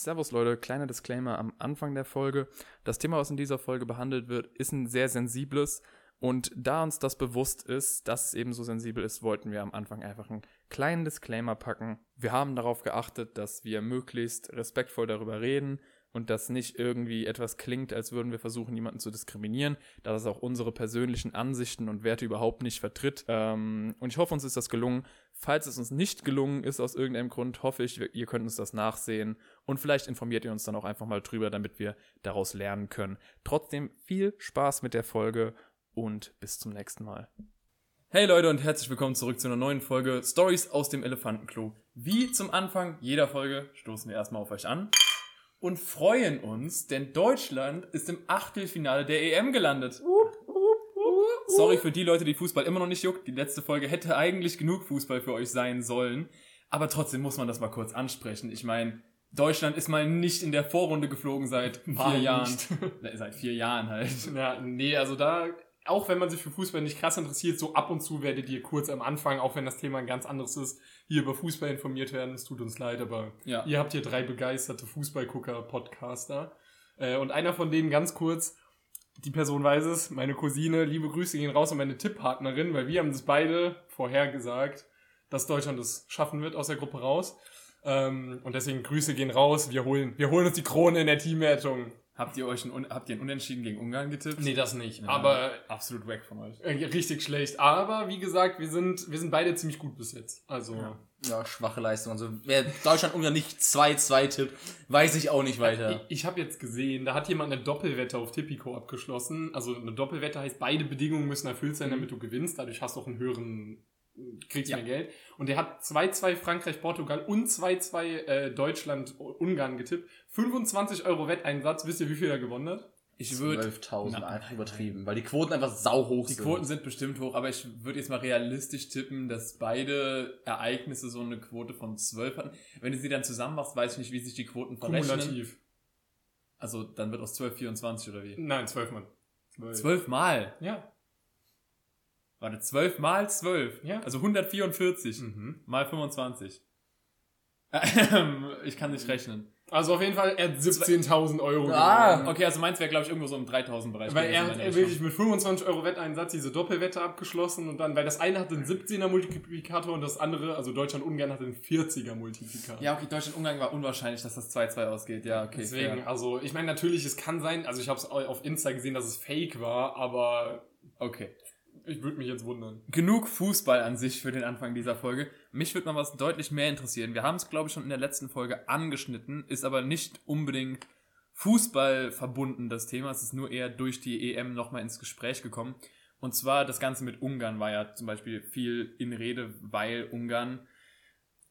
Servus Leute, kleiner Disclaimer am Anfang der Folge. Das Thema, was in dieser Folge behandelt wird, ist ein sehr sensibles. Und da uns das bewusst ist, dass es eben so sensibel ist, wollten wir am Anfang einfach einen kleinen Disclaimer packen. Wir haben darauf geachtet, dass wir möglichst respektvoll darüber reden und dass nicht irgendwie etwas klingt, als würden wir versuchen, jemanden zu diskriminieren, da das auch unsere persönlichen Ansichten und Werte überhaupt nicht vertritt. Ähm, und ich hoffe, uns ist das gelungen. Falls es uns nicht gelungen ist aus irgendeinem Grund, hoffe ich, ihr könnt uns das nachsehen und vielleicht informiert ihr uns dann auch einfach mal drüber, damit wir daraus lernen können. Trotzdem viel Spaß mit der Folge und bis zum nächsten Mal. Hey Leute und herzlich willkommen zurück zu einer neuen Folge Stories aus dem Elefantenklo. Wie zum Anfang jeder Folge stoßen wir erstmal auf euch an und freuen uns, denn Deutschland ist im Achtelfinale der EM gelandet. Sorry für die Leute, die Fußball immer noch nicht juckt. Die letzte Folge hätte eigentlich genug Fußball für euch sein sollen. Aber trotzdem muss man das mal kurz ansprechen. Ich meine, Deutschland ist mal nicht in der Vorrunde geflogen seit vier Jahren. seit vier Jahren halt. Ja, nee, also da auch wenn man sich für Fußball nicht krass interessiert, so ab und zu werdet ihr kurz am Anfang, auch wenn das Thema ein ganz anderes ist, hier über Fußball informiert werden. Es tut uns leid, aber ja. ihr habt hier drei begeisterte Fußballgucker-Podcaster. Äh, und einer von denen ganz kurz, die Person weiß es, meine Cousine, liebe Grüße gehen raus an meine Tipppartnerin, weil wir haben das beide vorhergesagt, dass Deutschland es schaffen wird aus der Gruppe raus. Ähm, und deswegen Grüße gehen raus. Wir holen, wir holen uns die Krone in der Teamwertung. Habt ihr euch ein, habt ihr ein Unentschieden gegen Ungarn getippt? Nee, das nicht. Ja, aber absolut weg von euch. Äh, richtig schlecht. Aber wie gesagt, wir sind, wir sind beide ziemlich gut bis jetzt. Also. Ja, ja schwache Leistung. Also wer Deutschland-Ungarn nicht 2-2 tippt, weiß ich auch nicht weiter. Ich, ich habe jetzt gesehen, da hat jemand eine Doppelwette auf Tipico abgeschlossen. Also eine Doppelwette heißt, beide Bedingungen müssen erfüllt sein, mhm. damit du gewinnst. Dadurch hast du auch einen höheren kriegst ja. mehr Geld. Und der hat 2-2 Frankreich, Portugal und 2-2 äh, Deutschland, Ungarn getippt. 25 Euro Wetteinsatz. Wisst ihr, wie viel er gewonnen hat? Ich würde 12.000 einfach übertrieben, weil die Quoten einfach sau hoch sind. Die Quoten sind bestimmt hoch, aber ich würde jetzt mal realistisch tippen, dass beide Ereignisse so eine Quote von 12 hatten. Wenn du sie dann zusammen machst, weiß ich nicht, wie sich die Quoten verrechnen. Kumulativ. Also dann wird aus 12 24 oder wie? Nein, 12 Mal. 12, 12 Mal? Ja. Warte, 12 mal 12. Ja. Also 144 mhm. mal 25. ich kann nicht rechnen. Also auf jeden Fall, er hat 17.000 Euro Ah, gewonnen. okay, also meins wäre, glaube ich, irgendwo so im 3.000 Bereich. Weil er hat wirklich mit 25 Euro Wetteinsatz diese Doppelwette abgeschlossen und dann, weil das eine hatte einen 17er Multiplikator und das andere, also Deutschland-Ungarn hatte einen 40er Multiplikator. Ja, okay, Deutschland-Ungarn war unwahrscheinlich, dass das 2-2 ausgeht. Ja, okay. Deswegen, fair. also ich meine, natürlich, es kann sein, also ich habe es auf Insta gesehen, dass es fake war, aber okay. Ich würde mich jetzt wundern. Genug Fußball an sich für den Anfang dieser Folge. Mich würde mal was deutlich mehr interessieren. Wir haben es, glaube ich, schon in der letzten Folge angeschnitten, ist aber nicht unbedingt Fußball verbunden, das Thema. Es ist nur eher durch die EM nochmal ins Gespräch gekommen. Und zwar das Ganze mit Ungarn war ja zum Beispiel viel in Rede, weil Ungarn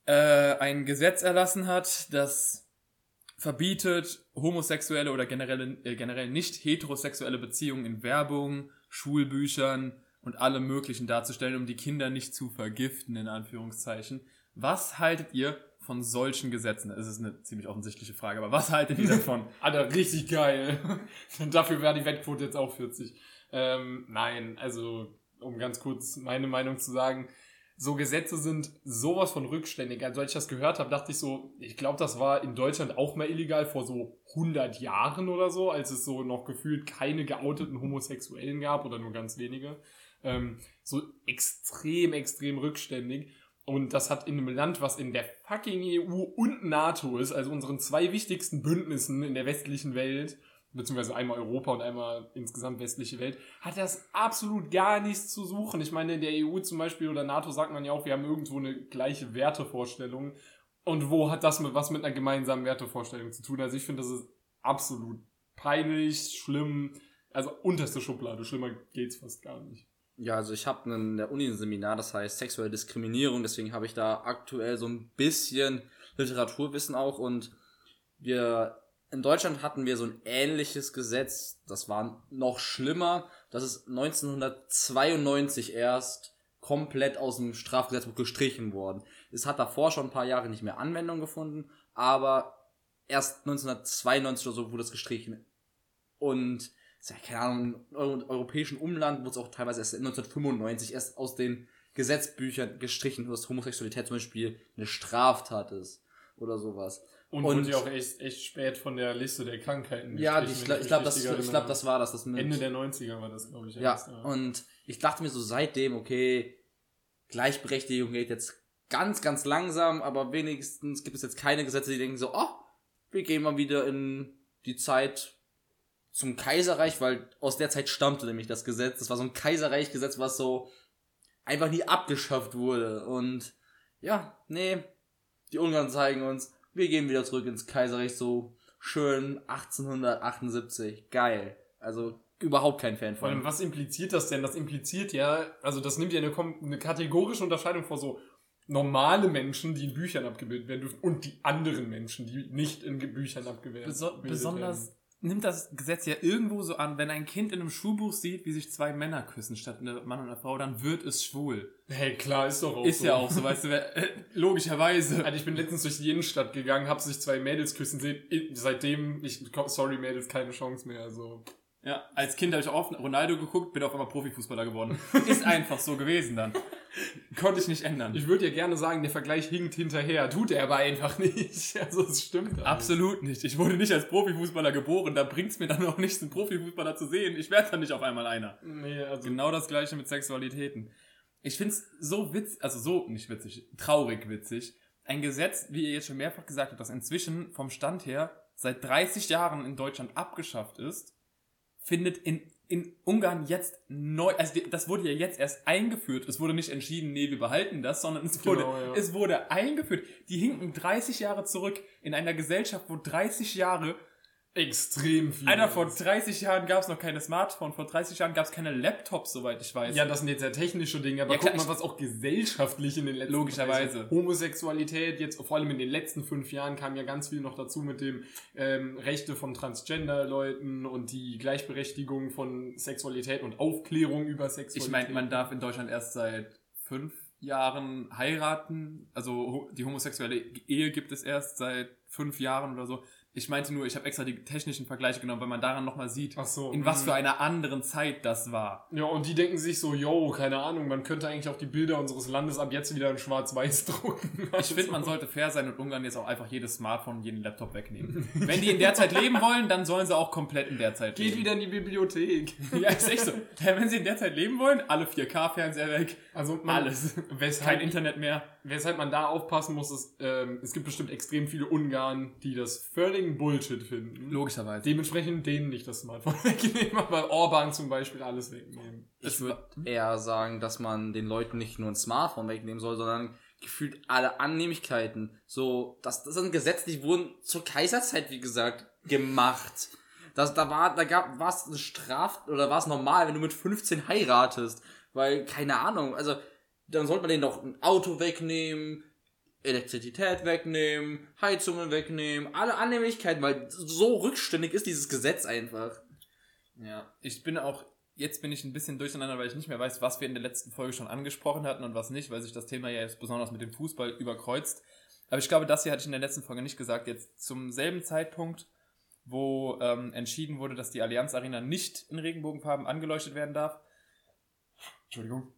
äh, ein Gesetz erlassen hat, das verbietet homosexuelle oder generell, äh, generell nicht heterosexuelle Beziehungen in Werbung, Schulbüchern, und alle möglichen darzustellen, um die Kinder nicht zu vergiften, in Anführungszeichen. Was haltet ihr von solchen Gesetzen? Es ist eine ziemlich offensichtliche Frage, aber was haltet ihr davon? Alter, richtig geil. Dafür wäre die Wettquote jetzt auch 40. Ähm, nein, also, um ganz kurz meine Meinung zu sagen, so Gesetze sind sowas von rückständig. Also als ich das gehört habe, dachte ich so, ich glaube, das war in Deutschland auch mal illegal vor so 100 Jahren oder so, als es so noch gefühlt keine geouteten Homosexuellen gab oder nur ganz wenige ähm, so extrem, extrem rückständig. Und das hat in einem Land, was in der fucking EU und NATO ist, also unseren zwei wichtigsten Bündnissen in der westlichen Welt, beziehungsweise einmal Europa und einmal insgesamt westliche Welt, hat das absolut gar nichts zu suchen. Ich meine, in der EU zum Beispiel oder NATO sagt man ja auch, wir haben irgendwo eine gleiche Wertevorstellung. Und wo hat das mit was mit einer gemeinsamen Wertevorstellung zu tun? Also ich finde, das ist absolut peinlich, schlimm, also unterste Schublade, schlimmer geht's fast gar nicht. Ja, also ich habe in der Uni ein Seminar, das heißt sexuelle Diskriminierung, deswegen habe ich da aktuell so ein bisschen Literaturwissen auch und wir in Deutschland hatten wir so ein ähnliches Gesetz, das war noch schlimmer, das ist 1992 erst komplett aus dem Strafgesetzbuch gestrichen worden. Es hat davor schon ein paar Jahre nicht mehr Anwendung gefunden, aber erst 1992 oder so wurde es gestrichen. Und ja, keine Ahnung, im europäischen Umland wurde es auch teilweise erst 1995 erst aus den Gesetzbüchern gestrichen, dass Homosexualität zum Beispiel eine Straftat ist oder sowas. Und, Und- wurde ja auch echt, echt spät von der Liste der Krankheiten. Ja, ich, wenn ich glaube, das, ich glaub, das war das. das mit, Ende der 90er war das, glaube ich. Ja, erst, und ich dachte mir so seitdem, okay, Gleichberechtigung geht jetzt ganz, ganz langsam, aber wenigstens gibt es jetzt keine Gesetze, die denken so, oh, wir gehen mal wieder in die Zeit zum Kaiserreich, weil aus der Zeit stammte nämlich das Gesetz. Das war so ein Kaiserreichgesetz, was so einfach nie abgeschafft wurde. Und ja, nee, die Ungarn zeigen uns, wir gehen wieder zurück ins Kaiserreich, so schön 1878. Geil. Also überhaupt kein Fan von. was impliziert das denn? Das impliziert ja, also das nimmt ja eine, eine kategorische Unterscheidung vor so normale Menschen, die in Büchern abgebildet werden dürfen und die anderen Menschen, die nicht in Büchern abgebildet Beso werden. besonders nimmt das Gesetz ja irgendwo so an, wenn ein Kind in einem Schulbuch sieht, wie sich zwei Männer küssen statt eine Mann und eine Frau, dann wird es schwul. Hey, klar, ist doch auch Ist so. ja auch so, weißt du, wer- äh, logischerweise. Alter, ich bin letztens durch die Innenstadt gegangen, hab sich zwei Mädels küssen sehen. Seitdem, ich, sorry Mädels, keine Chance mehr. Also. Ja, als Kind habe ich auch oft Ronaldo geguckt, bin auf einmal Profifußballer geworden. Ist einfach so gewesen dann. Konnte ich nicht ändern. Ich würde ja gerne sagen, der Vergleich hinkt hinterher, tut er aber einfach nicht. Also es stimmt. Absolut nicht. Ich wurde nicht als Profifußballer geboren, da bringt's mir dann auch nichts, einen Profifußballer zu sehen. Ich werde dann nicht auf einmal einer. Nee, also Genau das gleiche mit Sexualitäten. Ich find's so witzig, also so nicht witzig, traurig witzig. Ein Gesetz, wie ihr jetzt schon mehrfach gesagt habt, das inzwischen vom Stand her seit 30 Jahren in Deutschland abgeschafft ist, findet in, in Ungarn jetzt neu, also das wurde ja jetzt erst eingeführt. Es wurde nicht entschieden, nee, wir behalten das, sondern es wurde, Genau, ja. es wurde eingeführt. Die hinken 30 Jahre zurück in einer Gesellschaft, wo 30 Jahre extrem viel. Alter, vor 30 Jahren gab es noch keine Smartphone, vor 30 Jahren gab es keine Laptops, soweit ich weiß. Ja, das sind jetzt ja technische Dinge, aber Ja, guck mal, was auch gesellschaftlich in den letzten Logischerweise. Also Homosexualität, jetzt vor allem in den letzten fünf Jahren kam ja ganz viel noch dazu mit dem ähm, Rechte von Transgender-Leuten und die Gleichberechtigung von Sexualität und Aufklärung über Sexualität. ich meine, man darf in Deutschland erst seit fünf Jahren heiraten. Also die homosexuelle Ehe gibt es erst seit fünf Jahren oder so. Ich meinte nur, ich habe extra die technischen Vergleiche genommen, weil man daran nochmal sieht, so. in was mhm. für einer anderen Zeit das war. Ja, und die denken sich so, yo, keine Ahnung, man könnte eigentlich auch die Bilder unseres Landes ab jetzt wieder in schwarz-weiß drucken. Ich finde, man sollte fair sein und Ungarn jetzt auch einfach jedes Smartphone und jeden Laptop wegnehmen. Wenn die in der Zeit leben wollen, dann sollen sie auch komplett in der Zeit Geht leben. wieder in die Bibliothek. Ja, ist echt so. Wenn sie in der Zeit leben wollen, alle 4K-Fernseher weg, Also man, alles. Weshalb, Kein Internet mehr. weshalb man da aufpassen muss, ist, ähm, es gibt bestimmt extrem viele Ungarn, die das völligen Bullshit finden. Logischerweise. Dementsprechend denen nicht das Smartphone wegnehmen, aber Orban zum Beispiel alles wegnehmen. Ich würde eher sagen, dass man den Leuten nicht nur ein Smartphone wegnehmen soll, sondern gefühlt alle Annehmlichkeiten. So, das, das sind Gesetze, die wurden zur Kaiserzeit, wie gesagt, gemacht. Das, da war, da gab, war es eine Straf, oder war es normal, wenn du mit 15 heiratest? Weil, keine Ahnung, also, dann sollte man denen doch ein Auto wegnehmen, Elektrizität wegnehmen, Heizungen wegnehmen, alle Annehmlichkeiten, weil so rückständig ist dieses Gesetz einfach. Ja, ich bin auch, jetzt bin ich ein bisschen durcheinander, weil ich nicht mehr weiß, was wir in der letzten Folge schon angesprochen hatten und was nicht, weil sich das Thema ja jetzt besonders mit dem Fußball überkreuzt. Aber ich glaube, das hier hatte ich in der letzten Folge nicht gesagt. Jetzt zum selben Zeitpunkt, wo ähm, entschieden wurde, dass die Allianz Arena nicht in Regenbogenfarben angeleuchtet werden darf, Entschuldigung,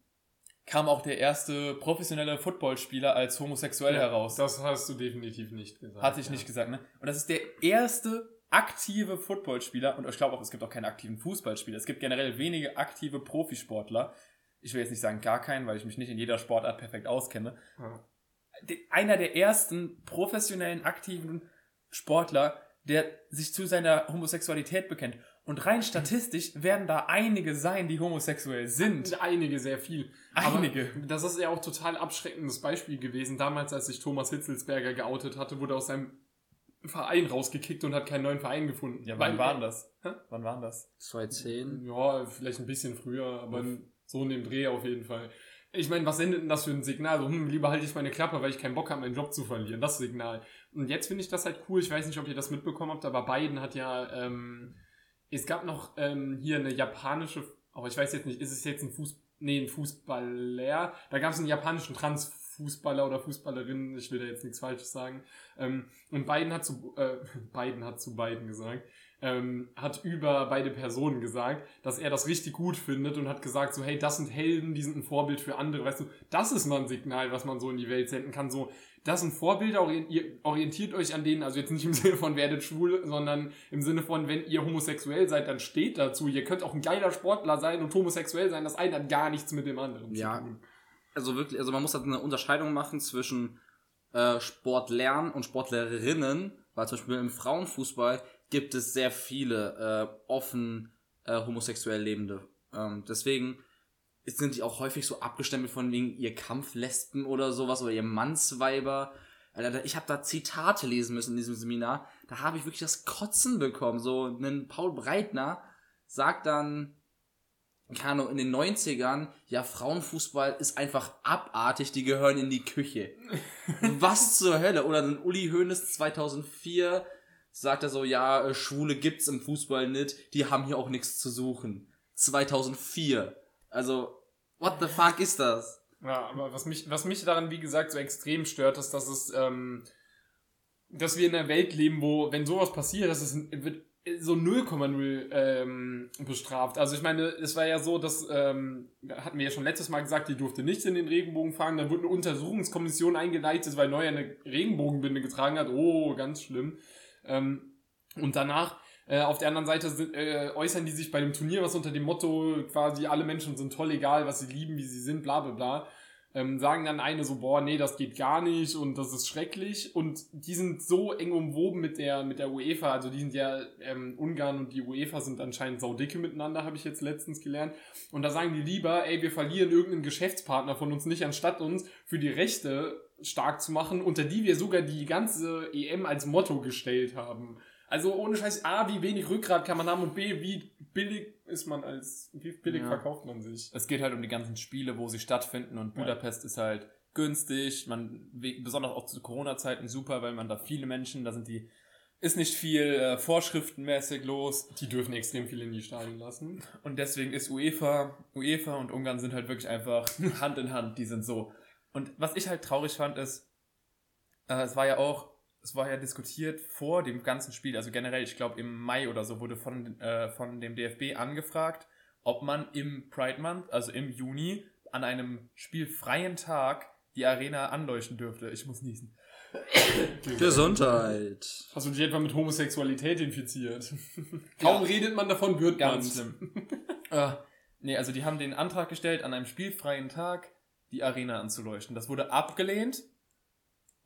kam auch der erste professionelle Footballspieler als homosexuell heraus. Das hast du definitiv nicht gesagt. Hatte ich ja. nicht gesagt, ne? Und das ist der erste aktive Footballspieler und ich glaube auch, es gibt auch keine aktiven Fußballspieler. Es gibt generell wenige aktive Profisportler. Ich will jetzt nicht sagen gar keinen, weil ich mich nicht in jeder Sportart perfekt auskenne. Ja. Einer der ersten professionellen aktiven Sportler, der sich zu seiner Homosexualität bekennt. Und rein statistisch werden da einige sein, die homosexuell sind. Einige, sehr viel. Einige. Aber das ist ja auch total abschreckendes Beispiel gewesen. Damals, als sich Thomas Hitzelsberger geoutet hatte, wurde er aus seinem Verein rausgekickt und hat keinen neuen Verein gefunden. Ja, Weil- wann waren das? Hä? Wann waren das? 2010. Ja, vielleicht ein bisschen früher, aber so in dem Dreh auf jeden Fall. Ich meine, was sendet denn das für ein Signal? So, hm, lieber halte ich meine Klappe, weil ich keinen Bock habe, meinen Job zu verlieren. Das Signal. Und jetzt finde ich das halt cool. Ich weiß nicht, ob ihr das mitbekommen habt, aber Biden hat ja, ähm, es gab noch ähm, hier eine japanische, aber ich weiß jetzt nicht, ist es jetzt ein Fuß, nee, ein Fußballer? Da gab es einen japanischen Transfußballer oder Fußballerin, ich will da jetzt nichts Falsches sagen. Ähm, und Biden hat zu, äh, Biden hat zu Biden gesagt, ähm, hat über beide Personen gesagt, dass er das richtig gut findet und hat gesagt so, hey, das sind Helden, die sind ein Vorbild für andere, weißt du, das ist mal ein Signal, was man so in die Welt senden kann, so, das sind Vorbilder, orientiert euch an denen, also jetzt nicht im Sinne von werdet schwul, sondern im Sinne von, wenn ihr homosexuell seid, dann steht dazu. Ihr könnt auch ein geiler Sportler sein und homosexuell sein, das eine hat gar nichts mit dem anderen ja, zu tun. Also wirklich, also man muss halt eine Unterscheidung machen zwischen äh, Sportlern und Sportlerinnen, weil zum Beispiel im Frauenfußball gibt es sehr viele äh, offen äh, homosexuell lebende. Ähm, deswegen sind die auch häufig so abgestempelt von wegen ihr Kampflesben oder sowas oder ihr Mannsweiber. Alter, ich habe da Zitate lesen müssen in diesem Seminar. Da habe ich wirklich das Kotzen bekommen. So ein Paul Breitner sagt dann, keine Ahnung, in den 90ern, ja, Frauenfußball ist einfach abartig, die gehören in die Küche. Was zur Hölle? Oder ein Uli Hoeneß 2004 sagt er so, ja, äh, Schwule gibt's im Fußball nicht, die haben hier auch nichts zu suchen. 2004. Also, what the fuck ist das? Ja, aber was mich, was mich daran, wie gesagt, so extrem stört, ist, dass es, ähm, dass wir in einer Welt leben, wo, wenn sowas passiert, dass es wird so 0,0 ähm, bestraft. Also ich meine, es war ja so, dass, ähm, hatten wir ja schon letztes Mal gesagt, die durfte nicht in den Regenbogen fahren. Dann wurde eine Untersuchungskommission eingeleitet, weil Neuer eine Regenbogenbinde getragen hat. Oh, ganz schlimm. Ähm, und danach äh, auf der anderen Seite sind, äh, äußern die sich bei dem Turnier, was unter dem Motto quasi alle Menschen sind toll, egal was sie lieben, wie sie sind, bla bla bla. Ähm, sagen dann eine so, boah, nee, das geht gar nicht und das ist schrecklich. Und die sind so eng umwoben mit der, mit der UEFA, also die sind ja, ähm, Ungarn und die UEFA sind anscheinend saudicke miteinander, habe ich jetzt letztens gelernt. Und da sagen die lieber, ey, wir verlieren irgendeinen Geschäftspartner von uns nicht, anstatt uns für die Rechte stark zu machen, unter die wir sogar die ganze EM als Motto gestellt haben. Also ohne Scheiß, A, wie wenig Rückgrat kann man haben und B, wie billig ist man als, wie billig ja. verkauft man sich. Es geht halt um die ganzen Spiele, wo sie stattfinden und Budapest ja. ist halt günstig, man, besonders auch zu Corona-Zeiten super, weil man da viele Menschen, da sind die, ist nicht viel äh, vorschriftenmäßig los. Die dürfen extrem viel in die Stadien lassen. Und deswegen ist UEFA, UEFA und Ungarn sind halt wirklich einfach Hand in Hand, die sind so. Und was ich halt traurig fand, ist, äh, es war ja auch es war ja diskutiert vor dem ganzen Spiel, also generell, ich glaube im Mai oder so wurde von, äh, von dem DFB angefragt, ob man im Pride Month, also im Juni, an einem spielfreien Tag die Arena anleuchten dürfte. Ich muss niesen. Gesundheit. Hast du dich etwa mit Homosexualität infiziert? Kaum ja. redet man davon, wird ganz schlimm. äh, nee, also die haben den Antrag gestellt, an einem spielfreien Tag die Arena anzuleuchten. Das wurde abgelehnt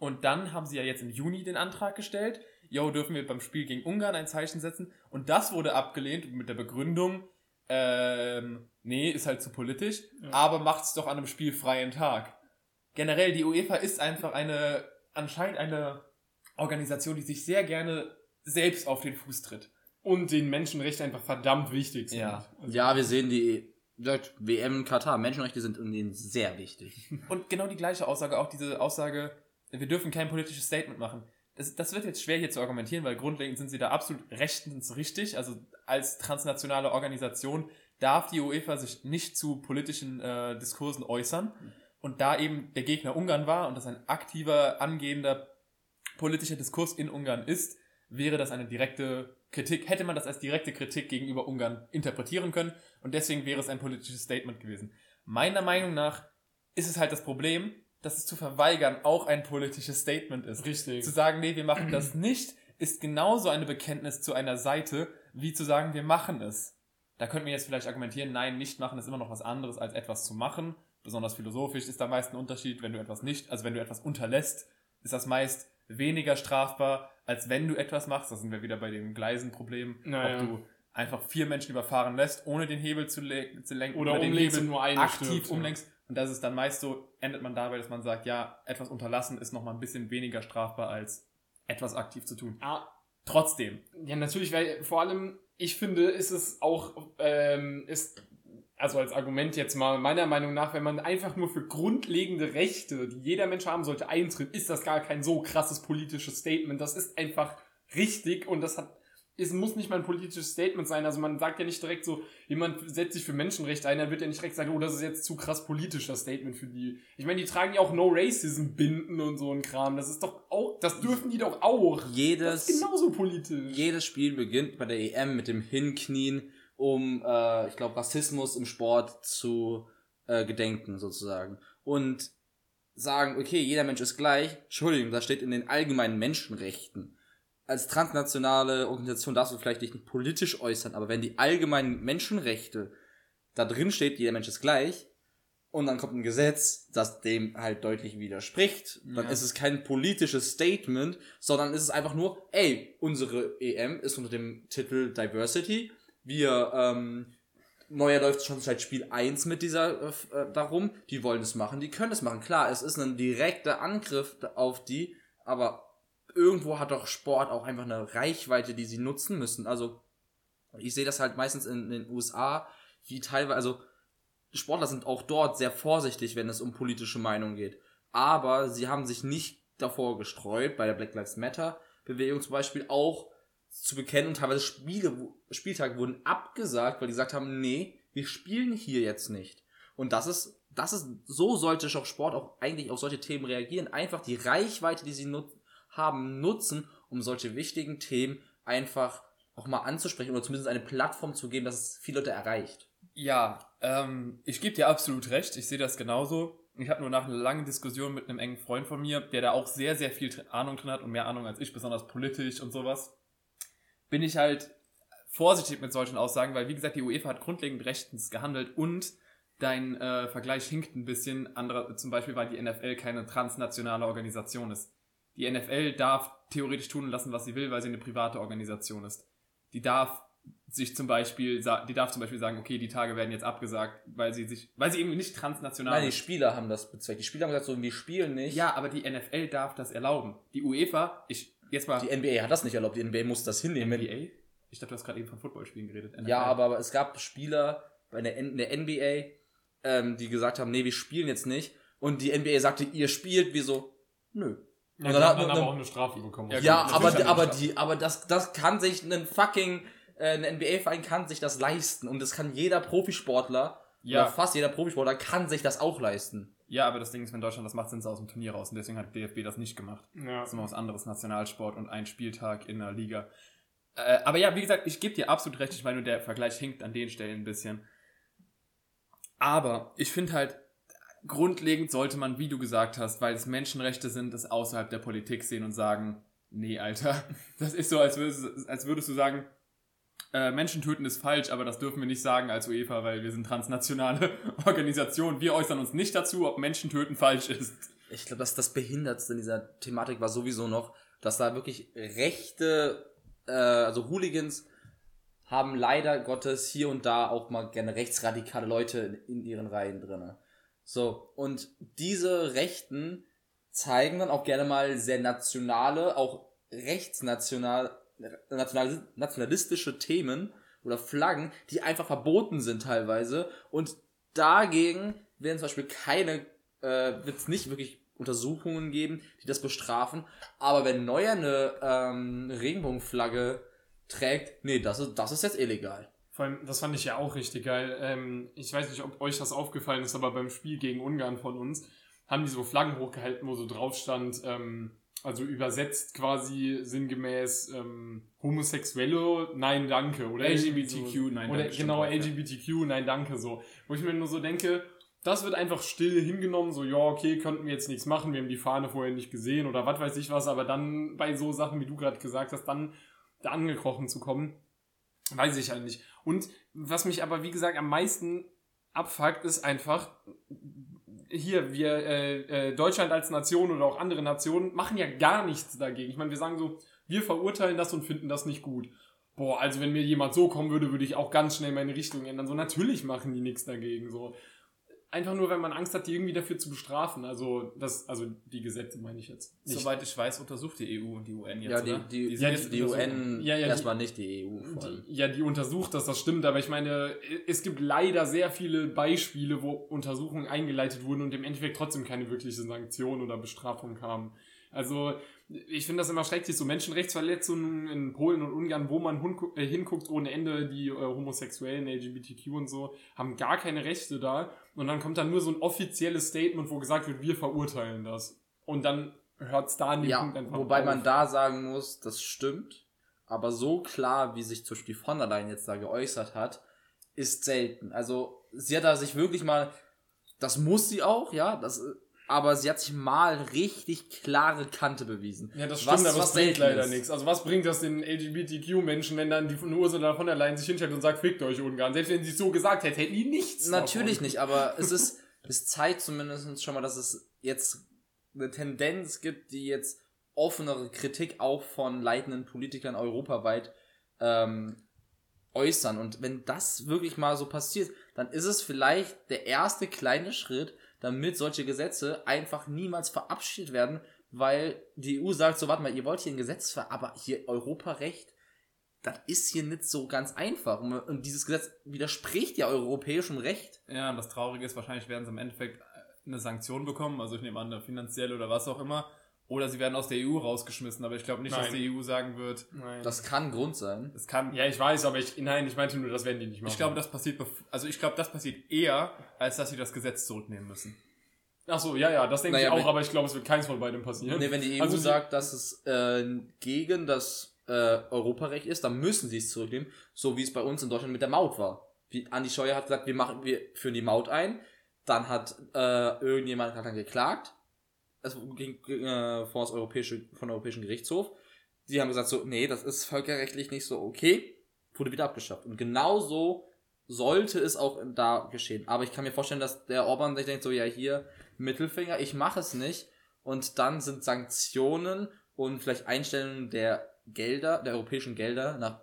und dann haben sie ja jetzt im Juni den Antrag gestellt, yo, dürfen wir beim Spiel gegen Ungarn ein Zeichen setzen? Und das wurde abgelehnt mit der Begründung, ähm, nee, ist halt zu politisch, ja. aber macht's doch an einem spielfreien Tag. Generell, die UEFA ist einfach eine, anscheinend eine Organisation, die sich sehr gerne selbst auf den Fuß tritt. Und den Menschenrechten einfach verdammt wichtig sind. Ja, also ja wir sehen die WM in Katar. Menschenrechte sind ihnen sehr wichtig. Und genau die gleiche Aussage, auch diese Aussage, wir dürfen kein politisches Statement machen. Das, das wird jetzt schwer hier zu argumentieren, weil grundlegend sind sie da absolut rechtens richtig. Also als transnationale Organisation darf die UEFA sich nicht zu politischen äh, Diskursen äußern. Und da eben der Gegner Ungarn war und das ein aktiver, angehender politischer Diskurs in Ungarn ist, wäre das eine direkte Kritik, hätte man das als direkte Kritik gegenüber Ungarn interpretieren können und deswegen wäre es ein politisches Statement gewesen. Meiner Meinung nach ist es halt das Problem, dass es zu verweigern auch ein politisches Statement ist. Richtig. Zu sagen, nee, wir machen das nicht, ist genauso eine Bekenntnis zu einer Seite, wie zu sagen, wir machen es. Da könnten wir jetzt vielleicht argumentieren, nein, nicht machen ist immer noch was anderes als etwas zu machen. Besonders philosophisch ist da meist ein Unterschied, wenn du etwas nicht, also wenn du etwas unterlässt, ist das meist weniger strafbar, als wenn du etwas machst. Da sind wir wieder bei dem Gleisenproblem. Naja. Ob du einfach vier Menschen überfahren lässt, ohne den Hebel zu, le zu lenken oder, oder den Hebel nur aktiv stirbt, umlenkst. Ja. Und das ist dann meist so, endet man dabei, dass man sagt, ja, etwas unterlassen ist noch mal ein bisschen weniger strafbar als etwas aktiv zu tun. Ah. Trotzdem. Ja, natürlich, weil vor allem, ich finde, ist es auch, ähm, ist, also als Argument jetzt mal, meiner Meinung nach, wenn man einfach nur für grundlegende Rechte, die jeder Mensch haben sollte, eintritt, ist das gar kein so krasses politisches Statement. Das ist einfach richtig und das hat es muss nicht mal ein politisches Statement sein. Also man sagt ja nicht direkt so, jemand setzt sich für Menschenrechte ein, dann wird ja nicht direkt sagen, oh, das ist jetzt zu krass politisch, das Statement für die. Ich meine, die tragen ja auch No Racism Binden und so ein Kram. Das ist doch auch, das dürfen die doch auch. Jedes, das ist genauso politisch. Jedes Spiel beginnt bei der EM mit dem Hinknien, um, äh, ich glaube, Rassismus im Sport zu äh, gedenken, sozusagen. Und sagen, okay, jeder Mensch ist gleich, Entschuldigung, das steht in den allgemeinen Menschenrechten. Als transnationale Organisation darfst du vielleicht dich nicht politisch äußern, aber wenn die allgemeinen Menschenrechte da drin steht, jeder Mensch ist gleich, und dann kommt ein Gesetz, das dem halt deutlich widerspricht, dann Ja. ist es kein politisches Statement, sondern ist es einfach nur, ey, unsere EM ist unter dem Titel Diversity. Wir, ähm, Neuer läuft schon seit Spiel 1 mit dieser äh, äh, darum, die wollen es machen, die können es machen. Klar, es ist ein direkter Angriff auf die, aber irgendwo hat doch Sport auch einfach eine Reichweite, die sie nutzen müssen. Also, ich sehe das halt meistens in, in den USA, wie teilweise, also Sportler sind auch dort sehr vorsichtig, wenn es um politische Meinung geht. Aber sie haben sich nicht davor gestreut, bei der Black Lives Matter Bewegung zum Beispiel auch zu bekennen und teilweise Spiele, Spieltage wurden abgesagt, weil die gesagt haben, nee, wir spielen hier jetzt nicht. Und das ist, das ist, so sollte auch Sport auch eigentlich auf solche Themen reagieren. Einfach die Reichweite, die sie nut haben, nutzen, um solche wichtigen Themen einfach auch mal anzusprechen oder zumindest eine Plattform zu geben, dass es viele Leute erreicht. Ja, ähm, ich gebe dir absolut recht. Ich sehe das genauso. Ich habe nur nach einer langen Diskussion mit einem engen Freund von mir, der da auch sehr, sehr viel Ahnung drin hat und mehr Ahnung als ich, besonders politisch und sowas, bin ich halt vorsichtig mit solchen Aussagen, weil wie gesagt, die UEFA hat grundlegend rechtens gehandelt und dein äh, Vergleich hinkt ein bisschen. Andere, zum Beispiel, weil die NFL keine transnationale Organisation ist. Die NFL darf theoretisch tun lassen, was sie will, weil sie eine private Organisation ist. Die darf sich zum Beispiel, die darf zum Beispiel sagen, okay, die Tage werden jetzt abgesagt, weil sie sich, weil sie eben nicht transnational Nein, die. Spieler haben das bezweckt. Die Spieler haben gesagt, so, wir spielen nicht. Ja, aber die NFL darf das erlauben. Die UEFA, ich, jetzt mal, Die NBA hat das nicht erlaubt. Die NBA muss das hinnehmen. NBA? Ich dachte, du hast gerade eben von Footballspielen geredet. NFL. Ja, aber, aber es gab Spieler bei der, N der NBA, ähm, die gesagt haben, nee, wir spielen jetzt nicht. Und die NBA sagte, ihr spielt, wir so, nö. Ja, Und die dann hat man- aber auch eine Strafe bekommen. Ja, Ja, aber, natürlich aber, die die, aber das, das kann sich ein fucking, äh, ein NBA-Verein kann sich das leisten. Und das kann jeder Profisportler, Ja. oder fast jeder Profisportler kann sich das auch leisten. Ja, aber das Ding ist, wenn Deutschland das macht, sind sie aus dem Turnier raus. Und deswegen hat DFB das nicht gemacht. Ja. Das ist immer was anderes, Nationalsport und ein Spieltag in der Liga. Äh, aber ja, wie gesagt, ich gebe dir absolut recht. Ich meine, der Vergleich hinkt an den Stellen ein bisschen. Aber ich finde halt, grundlegend sollte man, wie du gesagt hast, weil es Menschenrechte sind, es außerhalb der Politik sehen und sagen, nee, Alter, das ist so, als würdest, als würdest du sagen, äh, Menschen töten ist falsch, aber das dürfen wir nicht sagen als UEFA, weil wir sind transnationale Organisation. Wir äußern uns nicht dazu, ob Menschen töten falsch ist. Ich glaube, dass das Behindertste in dieser Thematik war sowieso noch, dass da wirklich rechte, äh, also Hooligans haben leider Gottes hier und da auch mal gerne rechtsradikale Leute in, in ihren Reihen drinne. So, und diese Rechten zeigen dann auch gerne mal sehr nationale, auch rechtsnational, national, nationalistische Themen oder Flaggen, die einfach verboten sind teilweise. Und dagegen werden zum Beispiel keine, äh, wird es nicht wirklich Untersuchungen geben, die das bestrafen. Aber wenn Neuer eine ähm, Regenbogenflagge trägt, nee, das ist, das ist jetzt illegal. Vor allem, das fand ich ja auch richtig geil. Ähm, ich weiß nicht, ob euch das aufgefallen ist, aber beim Spiel gegen Ungarn von uns haben die so Flaggen hochgehalten, wo so drauf stand, ähm, also übersetzt quasi sinngemäß ähm, Homosexuelle, nein, danke. Oder LGBTQ, irgendwie nein, Oder danke, genau, auch, ja. LGBTQ, nein, danke, so. Wo ich mir nur so denke, das wird einfach still hingenommen, so, ja, okay, könnten wir jetzt nichts machen, wir haben die Fahne vorher nicht gesehen oder was weiß ich was, aber dann bei so Sachen, wie du gerade gesagt hast, dann da angekrochen zu kommen, weiß ich halt nicht. Und was mich aber, wie gesagt, am meisten abfuckt, ist einfach, hier, wir, äh, äh, Deutschland als Nation oder auch andere Nationen machen ja gar nichts dagegen. Ich meine, wir sagen so, wir verurteilen das und finden das nicht gut. Boah, also wenn mir jemand so kommen würde, würde ich auch ganz schnell meine Richtung ändern. So, natürlich machen die nichts dagegen. So, einfach nur, wenn man Angst hat, die irgendwie dafür zu bestrafen. Also, das, also die Gesetze meine ich jetzt. Nicht. Soweit ich weiß, untersucht die EU und die UN jetzt, Ja, die, oder? die, sind ja, jetzt die untersucht. UN Ja, ja, die- erstmal nicht, die EU. Die, ja, die untersucht das, das stimmt, aber ich meine, es gibt leider sehr viele Beispiele, wo Untersuchungen eingeleitet wurden und im Endeffekt trotzdem keine wirkliche Sanktion oder Bestrafung kamen. Also, ich finde das immer schrecklich, so Menschenrechtsverletzungen in Polen und Ungarn, wo man äh, hinguckt ohne Ende, die äh, Homosexuellen, LGBTQ und so, haben gar keine Rechte da. Und dann kommt dann nur so ein offizielles Statement, wo gesagt wird, wir verurteilen das. Und dann hört es da an dem Ja, Punkt einfach wobei auf. man da sagen muss, das stimmt, aber so klar, wie sich zum Beispiel von der Leyen jetzt da geäußert hat, ist selten. Also sie hat da sich wirklich mal, das muss sie auch, ja, das, aber sie hat sich mal richtig klare Kante bewiesen. Ja, das stimmt, Was- aber was bringt leider nichts. Also was bringt das den LGBTQ-Menschen, wenn dann die von Ursula von der Leyen sich hinstellt und sagt, fickt euch Ungarn? Selbst wenn sie es so gesagt hätte, hätten die nichts Natürlich davon. nicht, aber es ist, es zeigt zumindest schon mal, dass es jetzt eine Tendenz gibt, die jetzt offenere Kritik auch von leitenden Politikern europaweit ähm, äußern. Und wenn das wirklich mal so passiert, dann ist es vielleicht der erste kleine Schritt, damit solche Gesetze einfach niemals verabschiedet werden, weil die EU sagt so, warte mal, ihr wollt hier ein Gesetz ver, aber hier Europarecht, das ist hier nicht so ganz einfach. Und, dieses Gesetz widerspricht ja europäischem Recht. Ja, und das Traurige ist, wahrscheinlich werden sie im Endeffekt äh, eine Sanktion bekommen, also ich nehme an, eine finanzielle oder was auch immer. Oder sie werden aus der EU rausgeschmissen, aber ich glaube nicht, dass Nein. die EU sagen wird, Nein. Das kann Grund sein. es kann. ja, ich weiß, aber ich, nein, ich meinte nur, das werden die nicht machen. Ich glaube, das passiert, also ich glaube, das passiert eher, als dass sie das Gesetz zurücknehmen müssen. Ach so, ja, ja, das denke Naja, ich auch, aber ich glaube, es wird keins von beidem passieren. Nee, wenn die EU Also sagt, dass es äh, gegen das äh, Europarecht ist, dann müssen sie es zurücknehmen, so wie es bei uns in Deutschland mit der Maut war. Wie Andi Scheuer hat gesagt, wir machen, wir führen die Maut ein, dann hat äh, irgendjemand hat dann geklagt, es ging äh, vor das europäische, von Europäischen Gerichtshof. Die haben gesagt so, nee, das ist völkerrechtlich nicht so okay, wurde wieder abgeschafft. Und genauso sollte es auch da geschehen. Aber ich kann mir vorstellen, dass der Orban sich denkt so, ja hier, Mittelfinger, ich mache es nicht. Und dann sind Sanktionen und vielleicht Einstellungen der Gelder, der europäischen Gelder nach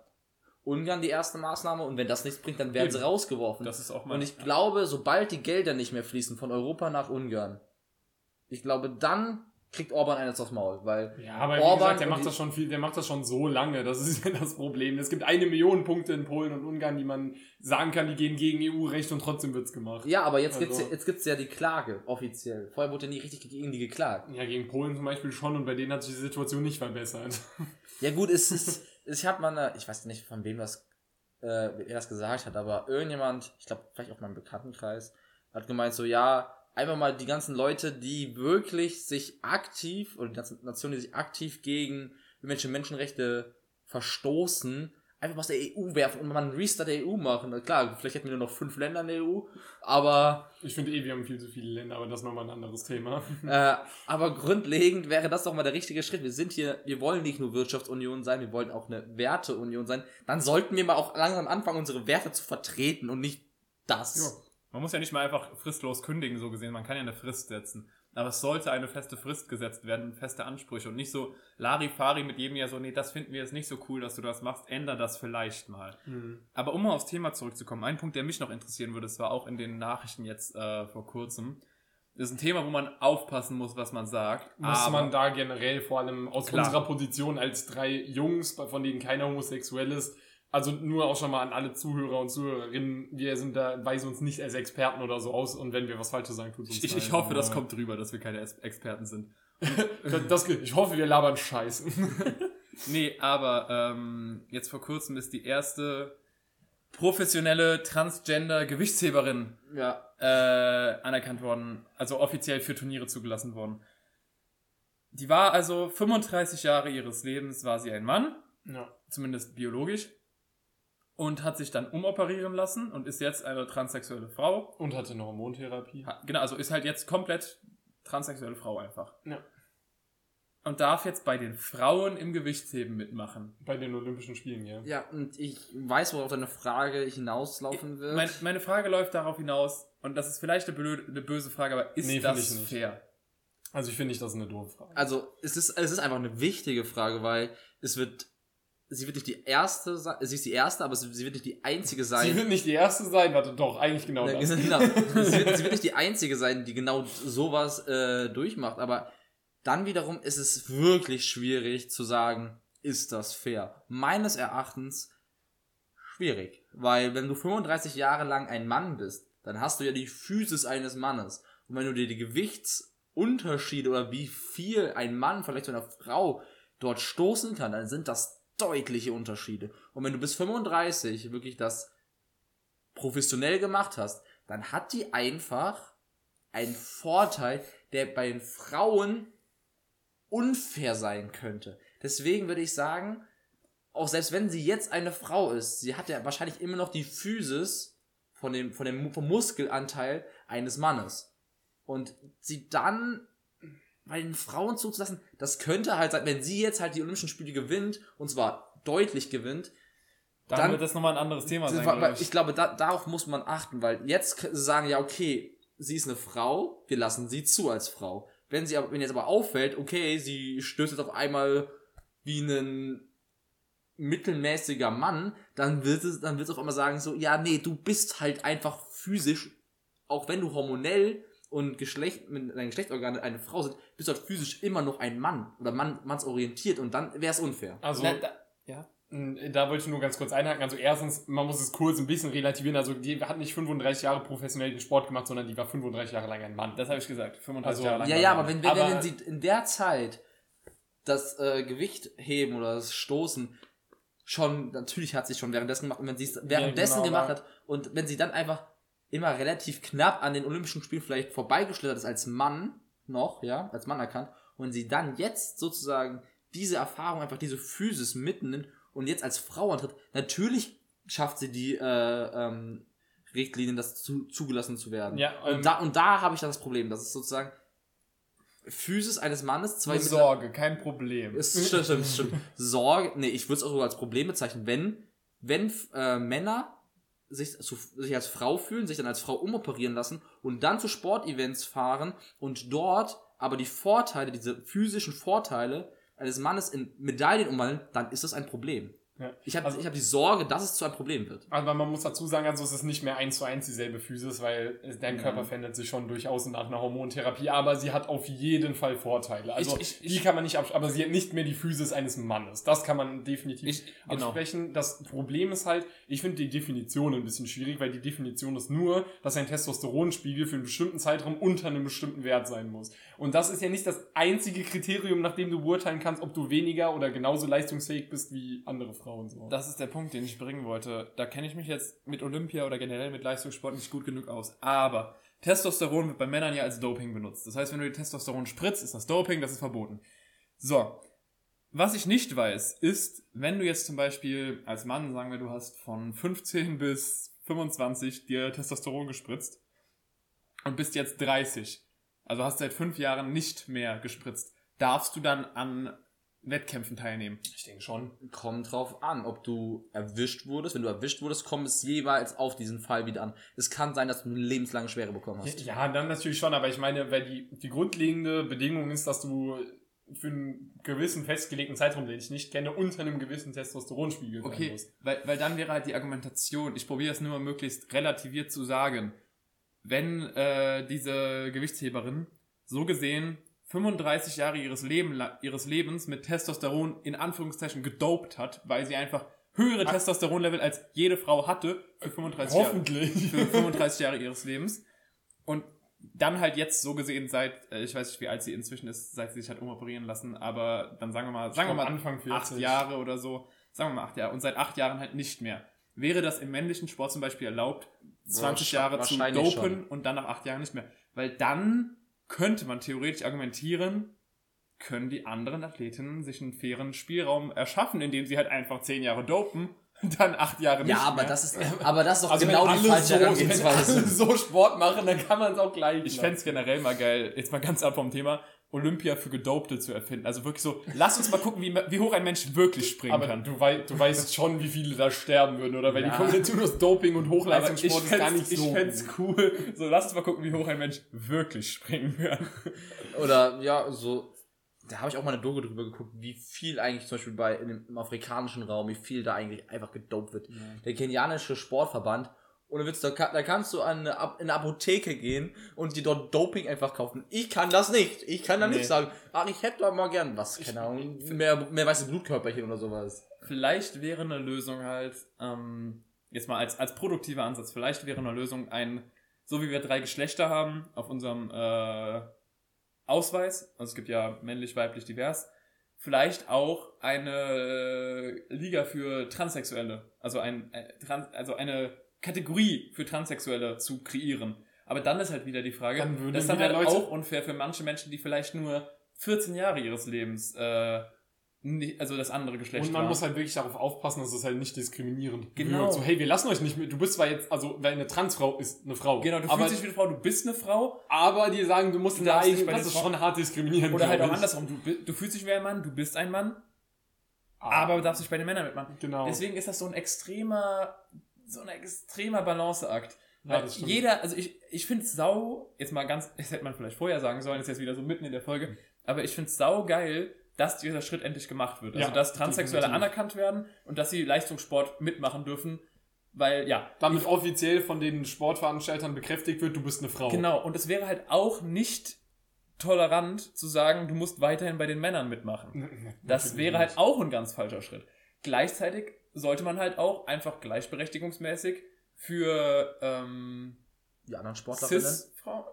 Ungarn die erste Maßnahme. Und wenn das nichts bringt, dann werden sie Eben. rausgeworfen. Das ist auch mal. Und ich glaube, sobald die Gelder nicht mehr fließen von Europa nach Ungarn, ich glaube, dann kriegt Orban eines aufs Maul, weil Ja, aber Orban gesagt, der macht das schon viel, der macht das schon so lange. Das ist ja das Problem. Es gibt eine Million Punkte in Polen und Ungarn, die man sagen kann, die gehen gegen EU-Recht und trotzdem wird's gemacht. ja, aber jetzt Also- gibt's ja, jetzt gibt's ja die Klage offiziell. Vorher wurde ja nie richtig gegen die geklagt. Ja, gegen Polen zum Beispiel schon und bei denen hat sich die Situation nicht verbessert. Ja gut, es ist, ich habe mal eine, ich weiß nicht von wem das, äh, wer das gesagt hat, aber irgendjemand, ich glaube vielleicht auch meinem Bekanntenkreis, hat gemeint so, ja, einfach mal die ganzen Leute, die wirklich sich aktiv, oder die ganzen Nationen, die sich aktiv gegen irgendwelche Menschenrechte verstoßen, einfach aus der EU werfen und mal einen Restart der EU machen. Klar, vielleicht hätten wir nur noch fünf Länder in der EU, aber Ich finde eh, wir haben viel zu viele Länder, aber das ist nochmal ein anderes Thema. äh, aber grundlegend wäre das doch mal der richtige Schritt. Wir sind hier, wir wollen nicht nur Wirtschaftsunion sein, wir wollen auch eine Werteunion sein. Dann sollten wir mal auch langsam anfangen, unsere Werte zu vertreten und nicht das. Man muss ja nicht mal einfach fristlos kündigen, so gesehen. Man kann ja eine Frist setzen. Aber es sollte eine feste Frist gesetzt werden, feste Ansprüche und nicht so Larifari mit jedem Jahr so, nee, das finden wir jetzt nicht so cool, dass du das machst, änder das vielleicht mal. Aber um mal aufs Thema zurückzukommen, ein Punkt, der mich noch interessieren würde, das war auch in den Nachrichten jetzt äh, vor kurzem, das ist ein Thema, wo man aufpassen muss, was man sagt. Muss man da generell vor allem aus Klar. unserer Position als drei Jungs, von denen keiner homosexuell ist, also nur auch schon mal an alle Zuhörer und Zuhörerinnen, wir sind da, weisen uns nicht als Experten oder so aus und wenn wir was Falsches sagen, tut uns ich, ich, hoffe, das kommt drüber, dass wir keine Experten sind. Das, das, ich hoffe, wir labern Scheiß. Nee, aber ähm, jetzt vor kurzem ist die erste professionelle Transgender-Gewichtsheberin Ja. äh, anerkannt worden, also offiziell für Turniere zugelassen worden. Die war also 35 Jahre ihres Lebens war sie ein Mann, ja. zumindest biologisch, und hat sich dann umoperieren lassen und ist jetzt eine transsexuelle Frau. Und hatte eine Hormontherapie. Ha- Genau, also ist halt jetzt komplett transsexuelle Frau einfach. Ja. Und darf jetzt bei den Frauen im Gewichtsheben mitmachen. Bei den Olympischen Spielen, ja. Ja, und ich weiß, worauf deine Frage hinauslaufen wird. Mein, meine Frage läuft darauf hinaus, und das ist vielleicht eine, blöde, eine böse Frage, aber ist Nee, das ich nicht. fair? Also ich finde nicht, das ist eine doofe Frage. also, es ist, es ist einfach eine wichtige Frage, weil es wird, sie wird nicht die erste sein, sie ist die erste, aber sie sie wird nicht die einzige sein. Sie wird nicht die erste sein, warte, doch, eigentlich genau das. genau. sie, wird, sie wird nicht die einzige sein, die genau sowas äh, durchmacht, aber dann wiederum ist es wirklich schwierig zu sagen, ist das fair? Meines Erachtens schwierig, weil wenn du 35 Jahre lang ein Mann bist, dann hast du ja die Physis eines Mannes und wenn du dir die Gewichtsunterschiede oder wie viel ein Mann vielleicht zu einer Frau dort stoßen kann, dann sind das deutliche Unterschiede. Und wenn du bis 35 wirklich das professionell gemacht hast, dann hat die einfach einen Vorteil, der bei den Frauen unfair sein könnte. Deswegen würde ich sagen, auch selbst wenn sie jetzt eine Frau ist, sie hat ja wahrscheinlich immer noch die Physis von dem, von dem vom Muskelanteil eines Mannes. und sie dann bei den Frauen zuzulassen, das könnte halt sein, wenn sie jetzt halt die Olympischen Spiele gewinnt, und zwar deutlich gewinnt, Dann, Dann- wird das nochmal ein anderes Thema sein, weil, glaub weil ich glaube, da, darauf muss man achten, weil jetzt sagen ja, okay, sie ist eine Frau, wir lassen sie zu als Frau. Wenn sie aber, wenn jetzt aber auffällt, okay, sie stößt jetzt auf einmal wie ein mittelmäßiger Mann, dann wird es, dann wird es auf einmal sagen so, ja, nee, du bist halt einfach physisch, auch wenn du hormonell und Geschlecht, mit deinen Geschlechtsorgane eine Frau sind, bist du halt physisch immer noch ein Mann oder Mann, mannsorientiert und dann wäre es unfair. Also, Na, da, ja. da wollte ich nur ganz kurz einhaken. Also erstens, man muss es kurz ein bisschen relativieren. Also die hat nicht 35 Jahre professionell den Sport gemacht, sondern die war 35 Jahre lang ein Mann. Das habe ich gesagt. 35 Also, Jahre lang. Ja, ja, aber wenn, wenn, Aber- wenn sie in der Zeit das äh, Gewicht heben oder das Stoßen schon, natürlich hat sie schon währenddessen gemacht und wenn sie es währenddessen genau, gemacht hat und wenn sie dann einfach immer relativ knapp an den Olympischen Spielen vielleicht vorbeigeschlittert ist als Mann noch, ja, als Mann erkannt und sie dann jetzt sozusagen diese Erfahrung, einfach diese Physis mitnimmt und jetzt als Frau antritt, natürlich schafft sie die äh, ähm, Richtlinien, das zu, zugelassen zu werden. Ja, ähm, und da, und da habe ich dann das Problem, das ist sozusagen Physis eines Mannes, zwei Eine Sorge, kein Problem. ist, stimmt, stimmt, stimmt. Sorge, nee, ich würde es auch so als Problem bezeichnen, wenn, wenn äh, Männer sich, zu, sich als Frau fühlen, sich dann als Frau umoperieren lassen und dann zu Sportevents fahren und dort aber die Vorteile, diese physischen Vorteile eines Mannes in Medaillen umwandeln, dann ist das ein Problem. Ja. Ich habe Also- ich hab die Sorge, dass es zu einem Problem wird. Aber man muss dazu sagen, also es ist nicht mehr eins zu eins dieselbe Physis, weil dein Körper verändert sich schon durchaus nach einer Hormontherapie, aber sie hat auf jeden Fall Vorteile. Also Ich- ich- die kann man nicht absch aber sie hat nicht mehr die Physis eines Mannes. Das kann man definitiv Ich- genau. absprechen. Das Problem ist halt, ich finde die Definition ein bisschen schwierig, weil die Definition ist nur, dass ein Testosteronspiegel für einen bestimmten Zeitraum unter einem bestimmten Wert sein muss. Und das ist ja nicht das einzige Kriterium, nach dem du beurteilen kannst, ob du weniger oder genauso leistungsfähig bist wie andere Frauen. So. Das ist der Punkt, den ich bringen wollte. Da kenne ich mich jetzt mit Olympia oder generell mit Leistungssport nicht gut genug aus. Aber Testosteron wird bei Männern ja als Doping benutzt. Das heißt, wenn du dir Testosteron spritzt, ist das Doping, das ist verboten. So. Was ich nicht weiß, ist, wenn du jetzt zum Beispiel als Mann, sagen wir, du hast von 15 bis 25 dir Testosteron gespritzt und bist jetzt 30, also hast seit fünf Jahren nicht mehr gespritzt, darfst du dann an Wettkämpfen teilnehmen? ich denke schon. Kommt drauf an, ob du erwischt wurdest. Wenn du erwischt wurdest, kommt es jeweils auf diesen Fall wieder an. Es kann sein, dass du eine lebenslange Schwere bekommen hast. Ja, dann natürlich schon, aber ich meine, weil die, die grundlegende Bedingung ist, dass du für einen gewissen festgelegten Zeitraum, den ich nicht kenne, unter einem gewissen Testosteronspiegel sein Okay, musst. weil, weil dann wäre halt die Argumentation, ich probiere es nur mal möglichst relativiert zu sagen, wenn äh, diese Gewichtsheberin so gesehen 35 Jahre ihres, Leben, ihres Lebens mit Testosteron in Anführungszeichen gedopt hat, weil sie einfach höhere Testosteronlevel als jede Frau hatte für 35 Jahre Hoffentlich. für 35 Jahre ihres Lebens. Und dann halt jetzt so gesehen seit, äh, ich weiß nicht, wie alt sie inzwischen ist, seit sie sich hat umoperieren lassen, aber dann sagen wir mal, sagen wir mal Anfang 40. acht Jahre oder so, sagen wir mal acht Jahre, und seit acht Jahren halt nicht mehr. Wäre das im männlichen Sport zum Beispiel erlaubt, 20 Wahrsch- Jahre zu dopen schon. und dann nach acht Jahren nicht mehr? Weil dann könnte man theoretisch argumentieren, können die anderen Athletinnen sich einen fairen Spielraum erschaffen, indem sie halt einfach zehn Jahre dopen, dann acht Jahre nicht Ja, aber mehr. das ist, aber das ist doch Also genau die falsche so, wenn alle Herangehensweise. so Sport machen, dann kann man es auch gleich. Ich fänd's generell mal geil, jetzt mal ganz ab vom Thema, Olympia für Gedopte zu erfinden. Also wirklich so, lass uns mal gucken, wie, wie hoch ein Mensch wirklich springen aber kann. du, wei du weißt schon, wie viele da sterben würden, oder? Weil Ja. die Kombination aus Doping und Hochleistungssport ist gar nicht so. ich fänd's cool. So, lass uns mal gucken, wie hoch ein Mensch wirklich springen kann. Oder ja, so, da habe ich auch mal eine Doku drüber geguckt, wie viel eigentlich zum Beispiel bei in dem, im afrikanischen Raum, wie viel da eigentlich einfach gedopt wird. Der kenianische Sportverband, ohne Witz, da, da kannst du an eine, in eine Apotheke gehen und dir dort Doping einfach kaufen. Ich kann das nicht. Ich kann da Nee. nicht sagen, ach, ich hätte da mal gern was, keine Ahnung, mehr, mehr weiße Blutkörperchen oder sowas. Vielleicht wäre eine Lösung halt, ähm, jetzt mal als, als produktiver Ansatz, vielleicht wäre eine Lösung ein, so wie wir drei Geschlechter haben auf unserem äh, Ausweis, also es gibt ja männlich, weiblich, divers, vielleicht auch eine äh, Liga für Transsexuelle, also, ein, äh, Trans, also eine Kategorie für Transsexuelle zu kreieren. Aber dann ist halt wieder die Frage, Dann würden das ist dann halt Leute- auch unfair für manche Menschen, die vielleicht nur 14 Jahre ihres Lebens äh, also das andere Geschlecht Und man war. muss halt wirklich darauf aufpassen, dass es halt nicht diskriminierend Genau. wird. So, hey, wir lassen euch nicht mit. Du bist zwar jetzt, also, weil eine Transfrau ist eine Frau. genau, du aber, fühlst dich wie eine Frau, du bist eine Frau. aber die sagen, du musst Du darfst nicht das ist schon hart diskriminierend. Oder halt auch andersrum, du, du fühlst dich wie ein Mann, du bist ein Mann, aber du darfst nicht bei den Männern mitmachen. Genau. Deswegen ist das so ein extremer, so ein extremer Balanceakt. Ja, jeder, also ich, ich finde es sau, jetzt mal ganz, das hätte man vielleicht vorher sagen sollen, ist jetzt wieder so mitten in der Folge, aber ich finde es sau geil, dass dieser Schritt endlich gemacht wird. Also, Ja, dass Transsexuelle definitiv. anerkannt werden und dass sie Leistungssport mitmachen dürfen, weil, ja, Damit offiziell von den Sportveranstaltern bekräftigt wird, du bist eine Frau. Genau, und es wäre halt auch nicht tolerant zu sagen, du musst weiterhin bei den Männern mitmachen. Das wäre halt auch ein ganz falscher Schritt. Gleichzeitig sollte man halt auch einfach gleichberechtigungsmäßig für ähm, Die anderen Sportlerinnen. Cis-Frauen,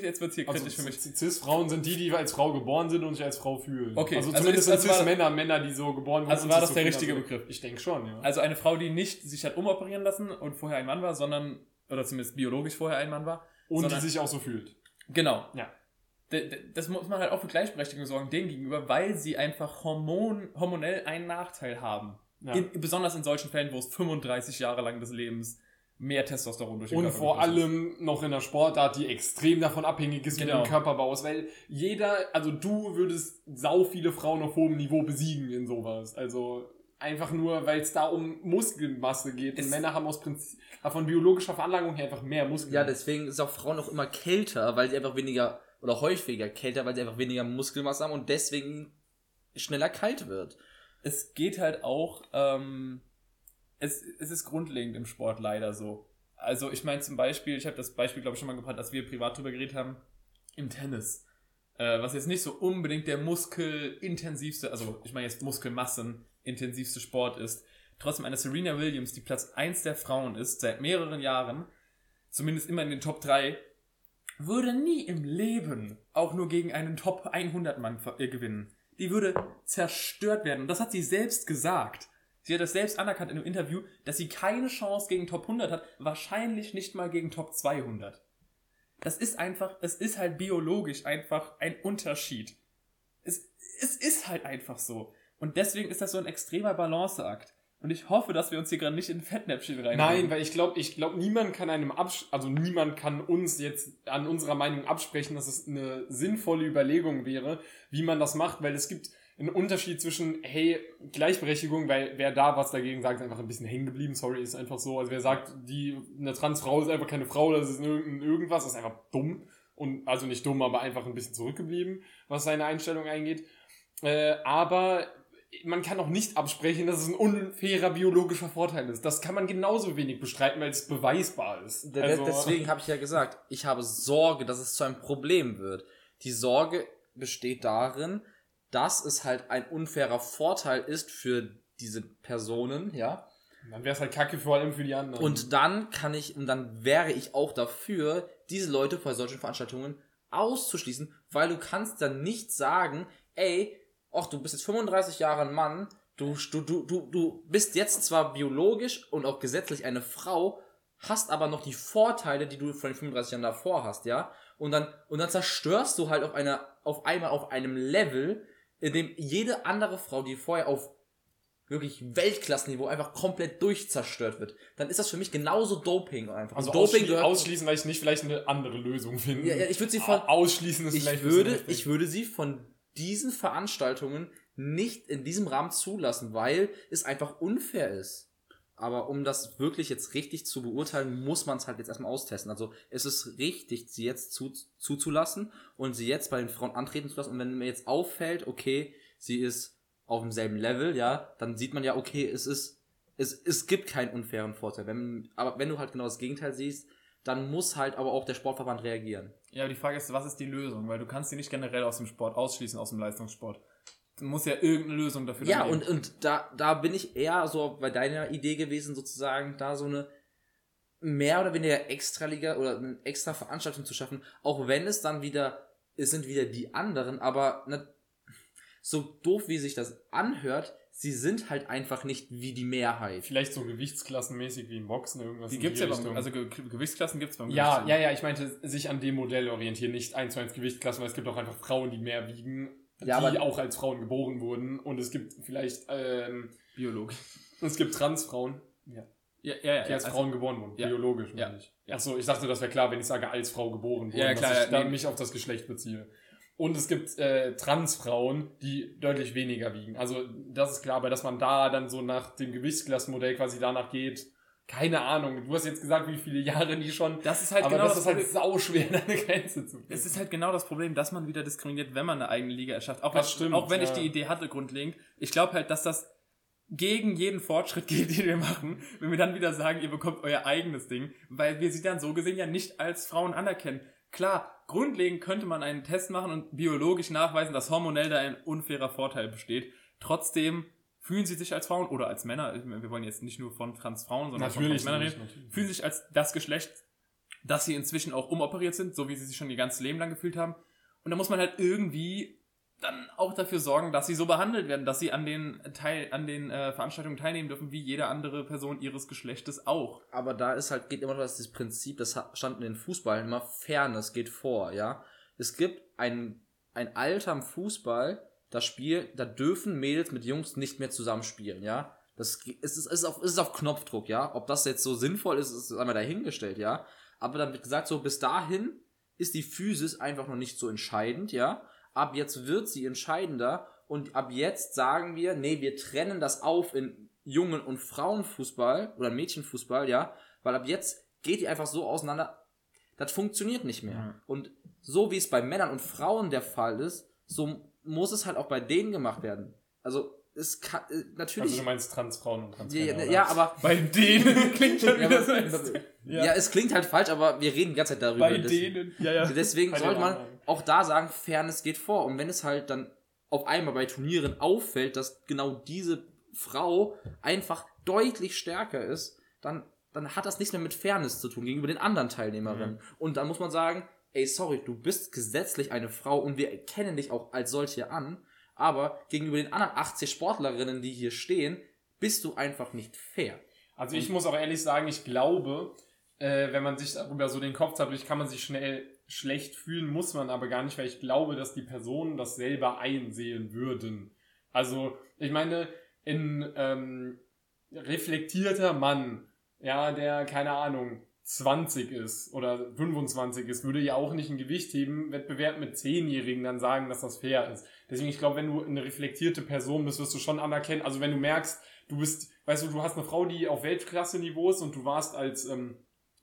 jetzt wird's hier Also kritisch für mich. Cis-Frauen sind die, die als Frau geboren sind und sich als Frau fühlen. Okay, also also zumindest ist- also sind war- Cis-Männer, Männer, die so geboren wurden. Also war das so der richtige Also, Begriff? Ich denke schon, ja. Also eine Frau, die nicht sich hat umoperieren lassen und vorher ein Mann war, sondern, oder zumindest biologisch vorher ein Mann war. und die sondern- sich auch so fühlt. Genau. Ja. Das muss man halt auch für Gleichberechtigung sorgen, denen gegenüber, weil sie einfach hormon, hormonell einen Nachteil haben. Ja. In, besonders in solchen Fällen, wo es 35 Jahre lang des Lebens mehr Testosteron durch den Und Körper vor allem noch in einer Sportart, die extrem davon abhängig ist, wie Genau. dein Körperbau ist. Weil jeder, also du würdest sau viele Frauen auf hohem Niveau besiegen in sowas. Also einfach nur, weil es da um Muskelmasse geht. Es- und Männer haben aus Prinzip, von biologischer Veranlagung her einfach mehr Muskeln. Ja, deswegen ist auch Frauen auch immer kälter, weil sie einfach weniger oder häufiger kälter, weil sie einfach weniger Muskelmasse haben und deswegen schneller kalt wird. Es geht halt auch, ähm, es, es ist grundlegend im Sport leider so. Also ich meine zum Beispiel, ich habe das Beispiel glaube ich schon mal gebracht, als wir privat drüber geredet haben, im Tennis. Äh, was jetzt nicht so unbedingt der muskelintensivste, also ich meine jetzt Muskelmassen-intensivste Sport ist. Trotzdem eine Serena Williams, die Platz 1 der Frauen ist, seit mehreren Jahren, zumindest immer in den Top 3, würde nie im Leben auch nur gegen einen Top 100 Mann äh, gewinnen. Die würde zerstört werden. Und das hat sie selbst gesagt. Sie hat das selbst anerkannt in einem Interview, dass sie keine Chance gegen Top 100 hat, wahrscheinlich nicht mal gegen Top 200. Das ist einfach, es ist halt biologisch einfach ein Unterschied. Es, es ist halt einfach so. Und deswegen ist das so ein extremer Balanceakt. Und ich hoffe, dass wir uns hier gerade nicht in Fettnäpfchen rein. Nein, weil ich glaube, ich glaube, niemand kann einem absch also niemand kann uns jetzt an unserer Meinung absprechen, dass es eine sinnvolle Überlegung wäre, wie man das macht, weil es gibt einen Unterschied zwischen, hey, Gleichberechtigung, weil wer da was dagegen sagt, ist einfach ein bisschen hängen geblieben, sorry, ist einfach so. Also wer sagt, die, eine Transfrau ist einfach keine Frau, das ist irgendwas, ist einfach dumm. Und, also nicht dumm, aber einfach ein bisschen zurückgeblieben, was seine Einstellung eingeht. Äh, aber man kann auch nicht absprechen, dass es ein unfairer biologischer Vorteil ist. Das kann man genauso wenig bestreiten, weil es beweisbar ist. Also, Deswegen habe ich ja gesagt, ich habe Sorge, dass es zu einem Problem wird. Die Sorge besteht darin, dass es halt ein unfairer Vorteil ist für diese Personen, ja. dann wäre es halt kacke vor allem für die anderen. Und dann kann ich, und dann wäre ich auch dafür, diese Leute bei solchen Veranstaltungen auszuschließen, weil du kannst dann nicht sagen, ey, ach, du bist jetzt 35 Jahre ein Mann, du, du, du, du, du bist jetzt zwar biologisch und auch gesetzlich eine Frau, hast aber noch die Vorteile, die du von den 35 Jahren davor hast, ja? Und dann, und dann zerstörst du halt auf einer, auf einmal auf einem Level, in dem jede andere Frau, die vorher auf wirklich Weltklassenniveau einfach komplett durchzerstört wird, dann ist das für mich genauso Doping einfach. also Doping ausschli gehört. ausschließen, weil ich nicht vielleicht eine andere Lösung finde. ja, ja, ich würde sie von, ausschließen ist ich vielleicht würde, ich würde sie von diesen Veranstaltungen nicht in diesem Rahmen zulassen, weil es einfach unfair ist. Aber um das wirklich jetzt richtig zu beurteilen, muss man es halt jetzt erstmal austesten. Also es ist richtig, sie jetzt zu, zuzulassen und sie jetzt bei den Frauen antreten zu lassen. Und wenn mir jetzt auffällt, okay, sie ist auf demselben Level, ja, dann sieht man ja, okay, es ist, es, es gibt keinen unfairen Vorteil. Wenn, aber wenn du halt genau das Gegenteil siehst, dann muss halt aber auch der Sportverband reagieren. Ja, aber die Frage ist, was ist die Lösung? Weil du kannst sie nicht generell aus dem Sport ausschließen, aus dem Leistungssport. Du musst ja irgendeine Lösung dafür Ja, und, geben. und da, da bin ich eher so bei deiner Idee gewesen, sozusagen, da so eine mehr oder weniger Extraliga oder eine extra Veranstaltung zu schaffen, auch wenn es dann wieder, es sind wieder die anderen, aber ne, so doof wie sich das anhört, sie sind halt einfach nicht wie die Mehrheit. Vielleicht so gewichtsklassenmäßig wie im Boxen irgendwas. die gibt's ja Richtung. beim, also Ge Gewichtsklassen gibt's beim Ja, Gewichtsheben. ja, ja, ich meinte, sich an dem Modell orientieren, nicht eins zu eins Gewichtsklassen, weil es gibt auch einfach Frauen, die mehr wiegen Ja, die aber- auch als Frauen geboren wurden. Und es gibt vielleicht, ähm, Biologisch. es gibt Transfrauen, ja, Ja, ja, ja. die als also- Frauen geboren wurden. ja. Biologisch, Ja. meine ich. Achso, ich dachte, das wäre klar, wenn ich sage, als Frau geboren wurden, Ja, klar, dass ich ja, da nee. mich auf das Geschlecht beziehe. Und es gibt äh, Transfrauen, die deutlich weniger wiegen. Also das ist klar, aber dass man da dann so nach dem Gewichtsklassenmodell quasi danach geht, keine Ahnung. Du hast jetzt gesagt, wie viele Jahre die schon. Das ist halt aber genau das, das, ist halt Problem. sau schwer, da eine Grenze zu Es ist halt genau das Problem, dass man wieder diskriminiert, wenn man eine eigene Liga erschafft. Auch, Das wenn, stimmt, auch wenn ich ja. die Idee hatte, grundlegend. Ich glaube halt, dass das gegen jeden Fortschritt geht, den wir machen, wenn wir dann wieder sagen, ihr bekommt euer eigenes Ding, weil wir sie dann so gesehen ja nicht als Frauen anerkennen. Klar, grundlegend könnte man einen Test machen und biologisch nachweisen, dass hormonell da ein unfairer Vorteil besteht. Trotzdem fühlen sie sich als Frauen oder als Männer, wir wollen jetzt nicht nur von Transfrauen, sondern Natürlich, von natürlich, reden, fühlen sich als das Geschlecht, dass sie inzwischen auch umoperiert sind, so wie sie sich schon ihr ganzes Leben lang gefühlt haben. Und da muss man halt irgendwie dann auch dafür sorgen, dass sie so behandelt werden, dass sie an den Teil, an den äh, Veranstaltungen teilnehmen dürfen, wie jede andere Person ihres Geschlechtes auch. Aber da ist halt, geht immer noch das Prinzip, das stand in den Fußball immer, Fairness geht vor, ja. Es gibt ein, ein Alter im Fußball, das Spiel, da dürfen Mädels mit Jungs nicht mehr zusammenspielen, ja. Das ist, es ist, auf, ist auf Knopfdruck, ja. Ob das jetzt so sinnvoll ist, ist einmal dahingestellt, ja. Aber dann wird gesagt, so bis dahin ist die Physis einfach noch nicht so entscheidend, ja. Ab jetzt wird sie entscheidender und ab jetzt sagen wir, nee, wir trennen das auf in Jungen- und Frauenfußball oder Mädchenfußball, ja, weil ab jetzt geht die einfach so auseinander, das funktioniert nicht mehr. Ja. Und so wie es bei Männern und Frauen der Fall ist, so muss es halt auch bei denen gemacht werden. Also es kann äh, natürlich Also du meinst Transfrauen und ja, Transmänner, ja, ja, aber Bei denen klingt schon ja, wieder aber, so. ja. es klingt halt falsch, aber wir reden die ganze Zeit darüber. Bei denen. Ja, ja. Deswegen sollte man. Auch da sagen, Fairness geht vor. Und wenn es halt dann auf einmal bei Turnieren auffällt, dass genau diese Frau einfach deutlich stärker ist, dann, dann hat das nichts mehr mit Fairness zu tun gegenüber den anderen Teilnehmerinnen. Mhm. Und dann muss man sagen, ey, sorry, du bist gesetzlich eine Frau und wir erkennen dich auch als solche an, aber gegenüber den anderen 80 Sportlerinnen, die hier stehen, bist du einfach nicht fair. Also ich muss auch ehrlich sagen, ich glaube, äh, wenn man sich darüber so den Kopf zerbricht, kann man sich schnell schlecht fühlen, muss man aber gar nicht, weil ich glaube, dass die Personen das selber einsehen würden. Also ich meine, in ähm, reflektierter Mann, ja, der keine Ahnung 20 ist oder 25 ist, würde ja auch nicht ein Gewicht heben, Wettbewerb mit 10-Jährigen dann sagen, dass das fair ist. Deswegen, ich glaube, wenn du eine reflektierte Person bist, wirst du schon anerkennen, also wenn du merkst, du bist, weißt du, du hast eine Frau, die auf Weltklasse-Niveau ist und du warst als ähm,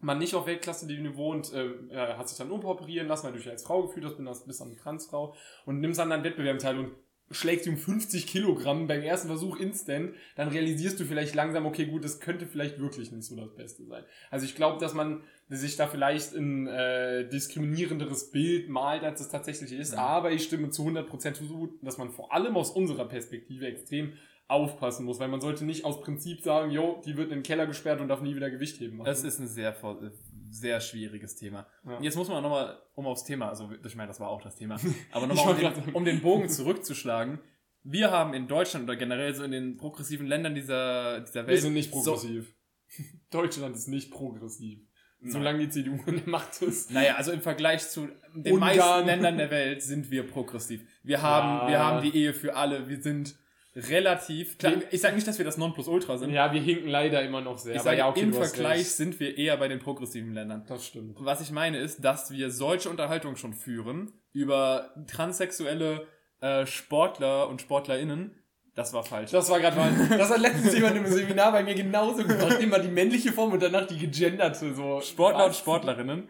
Mann nicht auf Weltklasse-Niveau und äh, hat sich dann umoperieren lassen, weil du dich als Frau gefühlt hast, bin das, bist dann eine Transfrau und nimmst an deinem Wettbewerb teil und schlägst um 50 Kilogramm beim ersten Versuch instant, dann realisierst du vielleicht langsam, okay, gut, das könnte vielleicht wirklich nicht so das Beste sein. Also ich glaube, dass man sich da vielleicht ein äh, diskriminierenderes Bild malt, als es tatsächlich ist, aber ich stimme zu 100% zu, dass man vor allem aus unserer Perspektive extrem aufpassen muss, weil man sollte nicht aus Prinzip sagen, jo, die wird in den Keller gesperrt und darf nie wieder Gewicht heben. Es ist ein sehr, vor- sehr schwieriges Thema. Ja. Jetzt muss man nochmal, um aufs Thema, also ich meine, das war auch das Thema, aber nochmal, um, den- um den Bogen zurückzuschlagen. Wir haben in Deutschland oder generell so in den progressiven Ländern dieser, dieser Welt. Wir sind nicht So, progressiv. Deutschland ist nicht progressiv. Nein. Solange die CDU in der Macht ist. naja, also im Vergleich zu den Ungarn. meisten Ländern der Welt sind wir progressiv. Wir haben, Ja. wir haben die Ehe für alle. Wir sind relativ, klar, ich sage nicht, dass wir das Nonplusultra sind. Ja, wir hinken leider immer noch sehr. ich aber sage, ja, okay, im Vergleich recht. sind wir eher bei den progressiven Ländern. Das stimmt. Was ich meine ist, dass wir solche Unterhaltungen schon führen über transsexuelle äh, Sportler und Sportlerinnen. Das war falsch. Das war gerade mal. Das hat letztens jemand im Seminar bei mir genauso gemacht. Immer die männliche Form und danach die gegenderte. So. Sportler und? Sportlerinnen,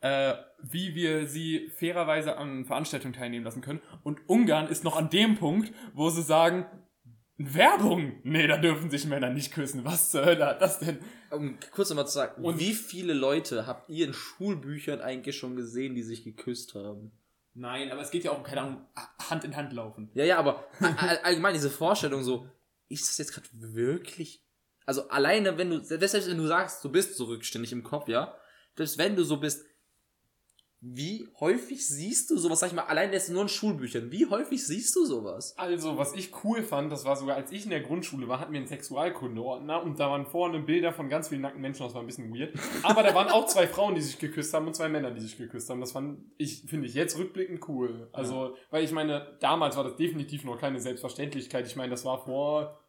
äh, wie wir sie fairerweise an Veranstaltungen teilnehmen lassen können. Und Ungarn ist noch an dem Punkt, wo sie sagen, Werbung! Nee, da dürfen sich Männer nicht küssen. Was zur Hölle hat das denn? Um kurz nochmal zu sagen, Und- wie viele Leute habt ihr in Schulbüchern eigentlich schon gesehen, die sich geküsst haben? Nein, aber es geht ja auch um, keine Ahnung, Hand in Hand laufen. Ja, ja, aber all- allgemein diese Vorstellung so, ist das jetzt gerade wirklich, also alleine wenn du, selbst wenn du sagst, du bist so rückständig im Kopf, ja, selbst wenn du so bist, Wie häufig siehst du sowas, sag ich mal, allein jetzt nur in Schulbüchern, wie häufig siehst du sowas? Also, was ich cool fand, das war sogar, als ich in der Grundschule war, hatten wir einen Sexualkundeordner und da waren vorne Bilder von ganz vielen nackten Menschen, das war ein bisschen weird. Aber da waren auch zwei Frauen, die sich geküsst haben und zwei Männer, die sich geküsst haben. Das fand ich, finde ich jetzt rückblickend cool. Also, weil ich meine, damals war das definitiv noch keine Selbstverständlichkeit. Ich meine, das war vor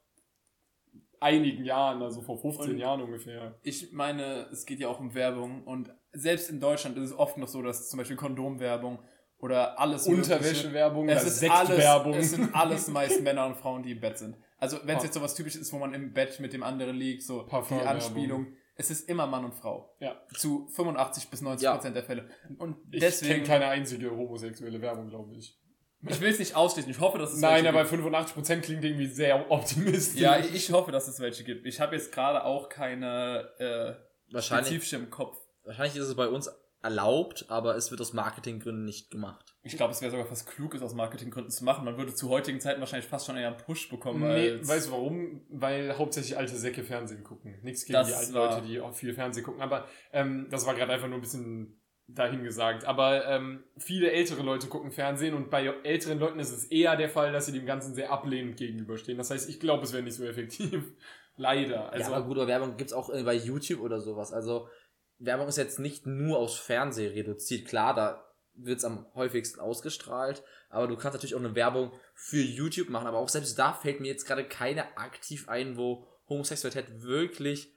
einigen Jahren, also vor 15 Und- Jahren ungefähr. Ich meine, es geht ja auch um Werbung und selbst in Deutschland ist es oft noch so, dass zum Beispiel Kondomwerbung oder alles Unterwäschewerbung, Es ist alles, es sind alles meist Männer und Frauen, die im Bett sind. Also wenn es jetzt sowas typisches ist, wo man im Bett mit dem anderen liegt, so die. Anspielung, es ist immer Mann und Frau. Ja. Zu 85 bis 90 Ja. Prozent der Fälle. Und Ich deswegen, kenne keine einzige homosexuelle Werbung, glaube ich. Ich will es nicht ausschließen, ich hoffe, dass es Nein, aber gibt. 85% klingt irgendwie sehr optimistisch. Ja, ich ich hoffe, dass es welche gibt. Ich habe jetzt gerade auch keine äh, Wahrscheinlich, spezifische im Kopf. wahrscheinlich ist es bei uns erlaubt, aber es wird aus Marketinggründen nicht gemacht. Ich glaube, es wäre sogar fast klug, es aus Marketinggründen zu machen. Man würde zu heutigen Zeiten wahrscheinlich fast schon eher einen Push bekommen. Nee, weißt du warum? Weil hauptsächlich alte Säcke Fernsehen gucken. Nichts gegen Das die alten Leute, die auch viel Fernsehen gucken. Aber ähm, das war gerade einfach nur ein bisschen dahin gesagt. Aber ähm, viele ältere Leute gucken Fernsehen und bei älteren Leuten ist es eher der Fall, dass sie dem Ganzen sehr ablehnend gegenüberstehen. Das heißt, ich glaube, es wäre nicht so effektiv. Leider. Also, ja, aber gut, aber Werbung gibt's auch äh, bei YouTube oder sowas. Also Werbung ist jetzt nicht nur aufs Fernsehen reduziert. Klar, da wird's am häufigsten ausgestrahlt, aber du kannst natürlich auch eine Werbung für YouTube machen. Aber auch selbst da fällt mir jetzt gerade keine aktiv ein, wo Homosexualität wirklich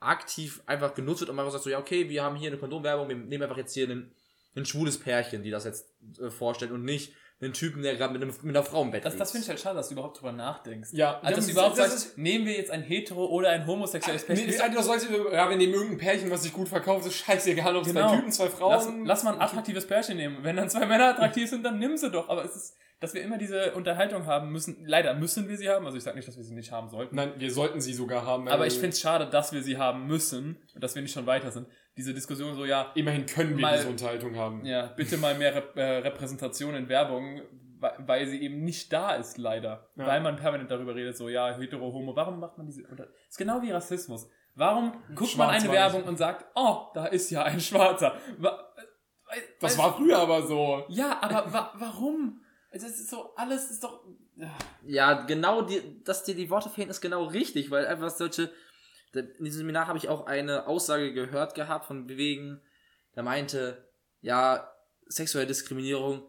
aktiv einfach genutzt wird und man sagt so, ja, okay, wir haben hier eine Kondomwerbung, wir nehmen einfach jetzt hier ein, ein schwules Pärchen, die das jetzt äh, vorstellt und nicht einen Typen, der gerade mit, einem- mit einer Frau im Bett Das, das finde ich halt schade, dass du überhaupt drüber nachdenkst. ja, Also, dass das du überhaupt das sagst, nehmen wir jetzt ein hetero oder ein homosexuelles Nee, Pärchen. nee, Alter, das sollte, ja, wir nehmen irgendein Pärchen, was sich gut verkauft, ist scheißegal, ob Genau. zwei Typen, zwei Frauen. Lass, lass mal ein attraktives Pärchen nehmen. Wenn dann zwei Männer attraktiv sind, dann nimm sie doch. Aber es ist, dass wir immer diese Unterhaltung haben müssen. Leider müssen wir sie haben. Also ich sage nicht, dass wir sie nicht haben sollten. Nein, wir sollten sie sogar haben. Aber ich finde es schade, dass wir sie haben müssen und dass wir nicht schon weiter sind. Diese Diskussion so, ja, immerhin können wir mal- diese Unterhaltung haben. ja, bitte mal mehr Rep äh, Repräsentation in Werbung, weil, sie eben nicht da ist, leider. Ja. Weil man permanent darüber redet, so, ja, hetero, homo, warum macht man diese, unter ist genau wie Rassismus. Warum guckt man eine. Werbung und sagt, oh, da ist ja ein Schwarzer. Wa Das war früher aber so. Ja, aber wa warum? Es ist so, alles ist doch. Ja. Ja, genau, die, dass dir die Worte fehlen, ist genau richtig, weil einfach solche. In diesem Seminar habe ich auch eine Aussage gehört gehabt, von wegen, der meinte, ja, sexuelle Diskriminierung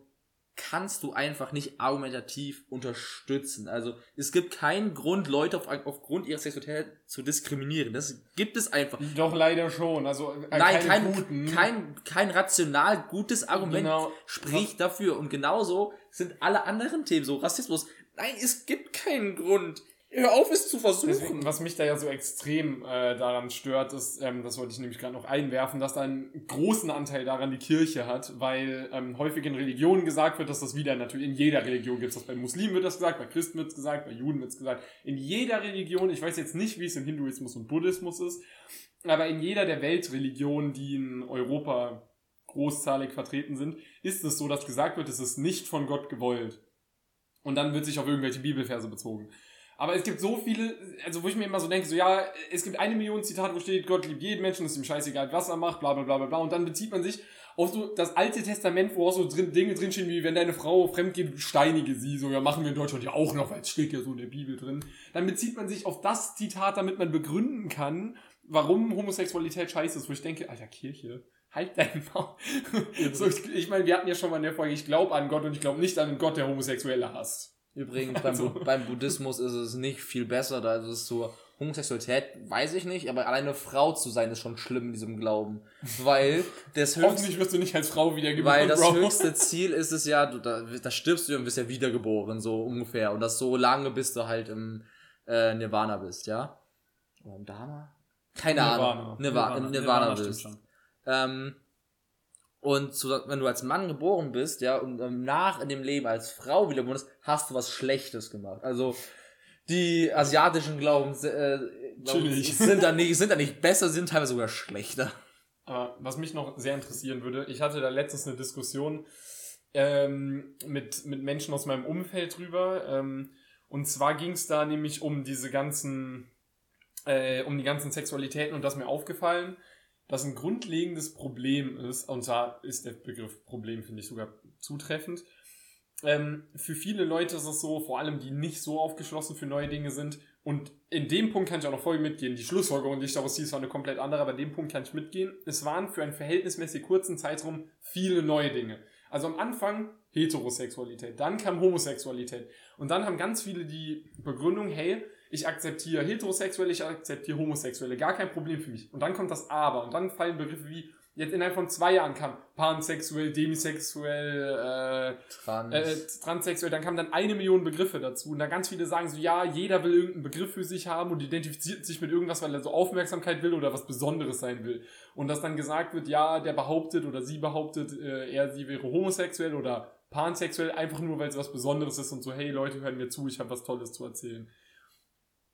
kannst du einfach nicht argumentativ unterstützen. Also es gibt keinen Grund, Leute auf, aufgrund ihrer Sexualität zu diskriminieren. Das gibt es einfach. Doch leider schon. Also äh, Nein, kein, guten. kein, kein rational gutes Argument Genau. spricht dafür. Und genauso sind alle anderen Themen so. Rassismus. Nein, es gibt keinen Grund. Hör auf, es zu versuchen. Deswegen, was mich da ja so extrem äh, daran stört, ist, ähm, das wollte ich nämlich gerade noch einwerfen, dass da einen großen Anteil daran die Kirche hat, weil ähm, häufig in Religionen gesagt wird, dass das wieder natürlich in jeder Religion gibt das. Bei Muslimen wird das gesagt, bei Christen wird es gesagt, bei Juden wird es gesagt. In jeder Religion, ich weiß jetzt nicht, wie es im Hinduismus und Buddhismus ist, aber in jeder der Weltreligionen, die in Europa großzahlig vertreten sind, ist es so, dass gesagt wird, es ist nicht von Gott gewollt. Und dann wird sich auf irgendwelche Bibelverse bezogen. Aber es gibt so viele, also wo ich mir immer so denke, so ja, es gibt eine Million Zitate, wo steht, Gott liebt jeden Menschen, ist ihm scheißegal, was er macht, bla bla bla bla bla. Und dann bezieht man sich auf so das alte Testament, wo auch so drin, Dinge drinstehen, wie wenn deine Frau fremd geht, steinige sie, so ja, machen wir in Deutschland ja auch noch, weil es steht ja so in der Bibel drin. Dann bezieht man sich auf das Zitat, damit man begründen kann, warum Homosexualität scheiße ist, wo ich denke, alter Kirche, halt deinen Maul. so, ich, ich meine, wir hatten ja schon mal in der Folge, ich glaube an Gott und ich glaube nicht an einen Gott, der Homosexuelle hasst. Übrigens, Also. beim, Bu- beim Buddhismus ist es nicht viel besser, da ist es so, Homosexualität weiß ich nicht, aber alleine Frau zu sein ist schon schlimm in diesem Glauben. Weil das höchste, Hoffentlich wirst du nicht als Frau wiedergeboren, weil das Bro. höchste Ziel ist es ja, du, da, da stirbst du und bist ja wiedergeboren, so ungefähr. Und das so lange, bis du halt im äh, Nirvana bist, ja? Oder im Dharma? Keine Nirvana. Ahnung. Nirvana, im Nirvana, stimmt bist. schon. Ähm, und zu, wenn du als Mann geboren bist, ja, und ähm, nach in dem Leben als Frau wiedergeboren bist, hast du was Schlechtes gemacht. Also die asiatischen Glaubens, äh, Glaubens sind da nicht, sind da nicht besser, sind teilweise sogar schlechter. Aber was mich noch sehr interessieren würde, ich hatte da letztens eine Diskussion ähm, mit, mit Menschen aus meinem Umfeld drüber. Ähm, und zwar ging es da nämlich um diese ganzen, äh, um die ganzen Sexualitäten und das mir aufgefallen. Dass ein grundlegendes Problem ist, und da ist der Begriff Problem, finde ich sogar zutreffend. Ähm, für viele Leute ist es so, vor allem die nicht so aufgeschlossen für neue Dinge sind. Und in dem Punkt kann ich auch noch voll mitgehen. Die Schlussfolgerung, die ich daraus ziehe, ist zwar eine komplett andere, aber in dem Punkt kann ich mitgehen. Es waren für einen verhältnismäßig kurzen Zeitraum viele neue Dinge. Also am Anfang Heterosexualität, dann kam Homosexualität. Und dann haben ganz viele die Begründung, hey, ich akzeptiere Heterosexuelle, ich akzeptiere Homosexuelle, gar kein Problem für mich. Und dann kommt das Aber und dann fallen Begriffe wie, jetzt innerhalb von zwei Jahren kam pansexuell, demisexuell, äh, Trans. äh, transsexuell, dann kamen dann eine Million Begriffe dazu. Und dann ganz viele sagen so, ja, jeder will irgendeinen Begriff für sich haben und identifiziert sich mit irgendwas, weil er so Aufmerksamkeit will oder was Besonderes sein will. Und dass dann gesagt wird, ja, der behauptet oder sie behauptet, äh, er, sie wäre homosexuell oder pansexuell, einfach nur, weil es was Besonderes ist und so, hey Leute, hören mir zu, ich habe was Tolles zu erzählen.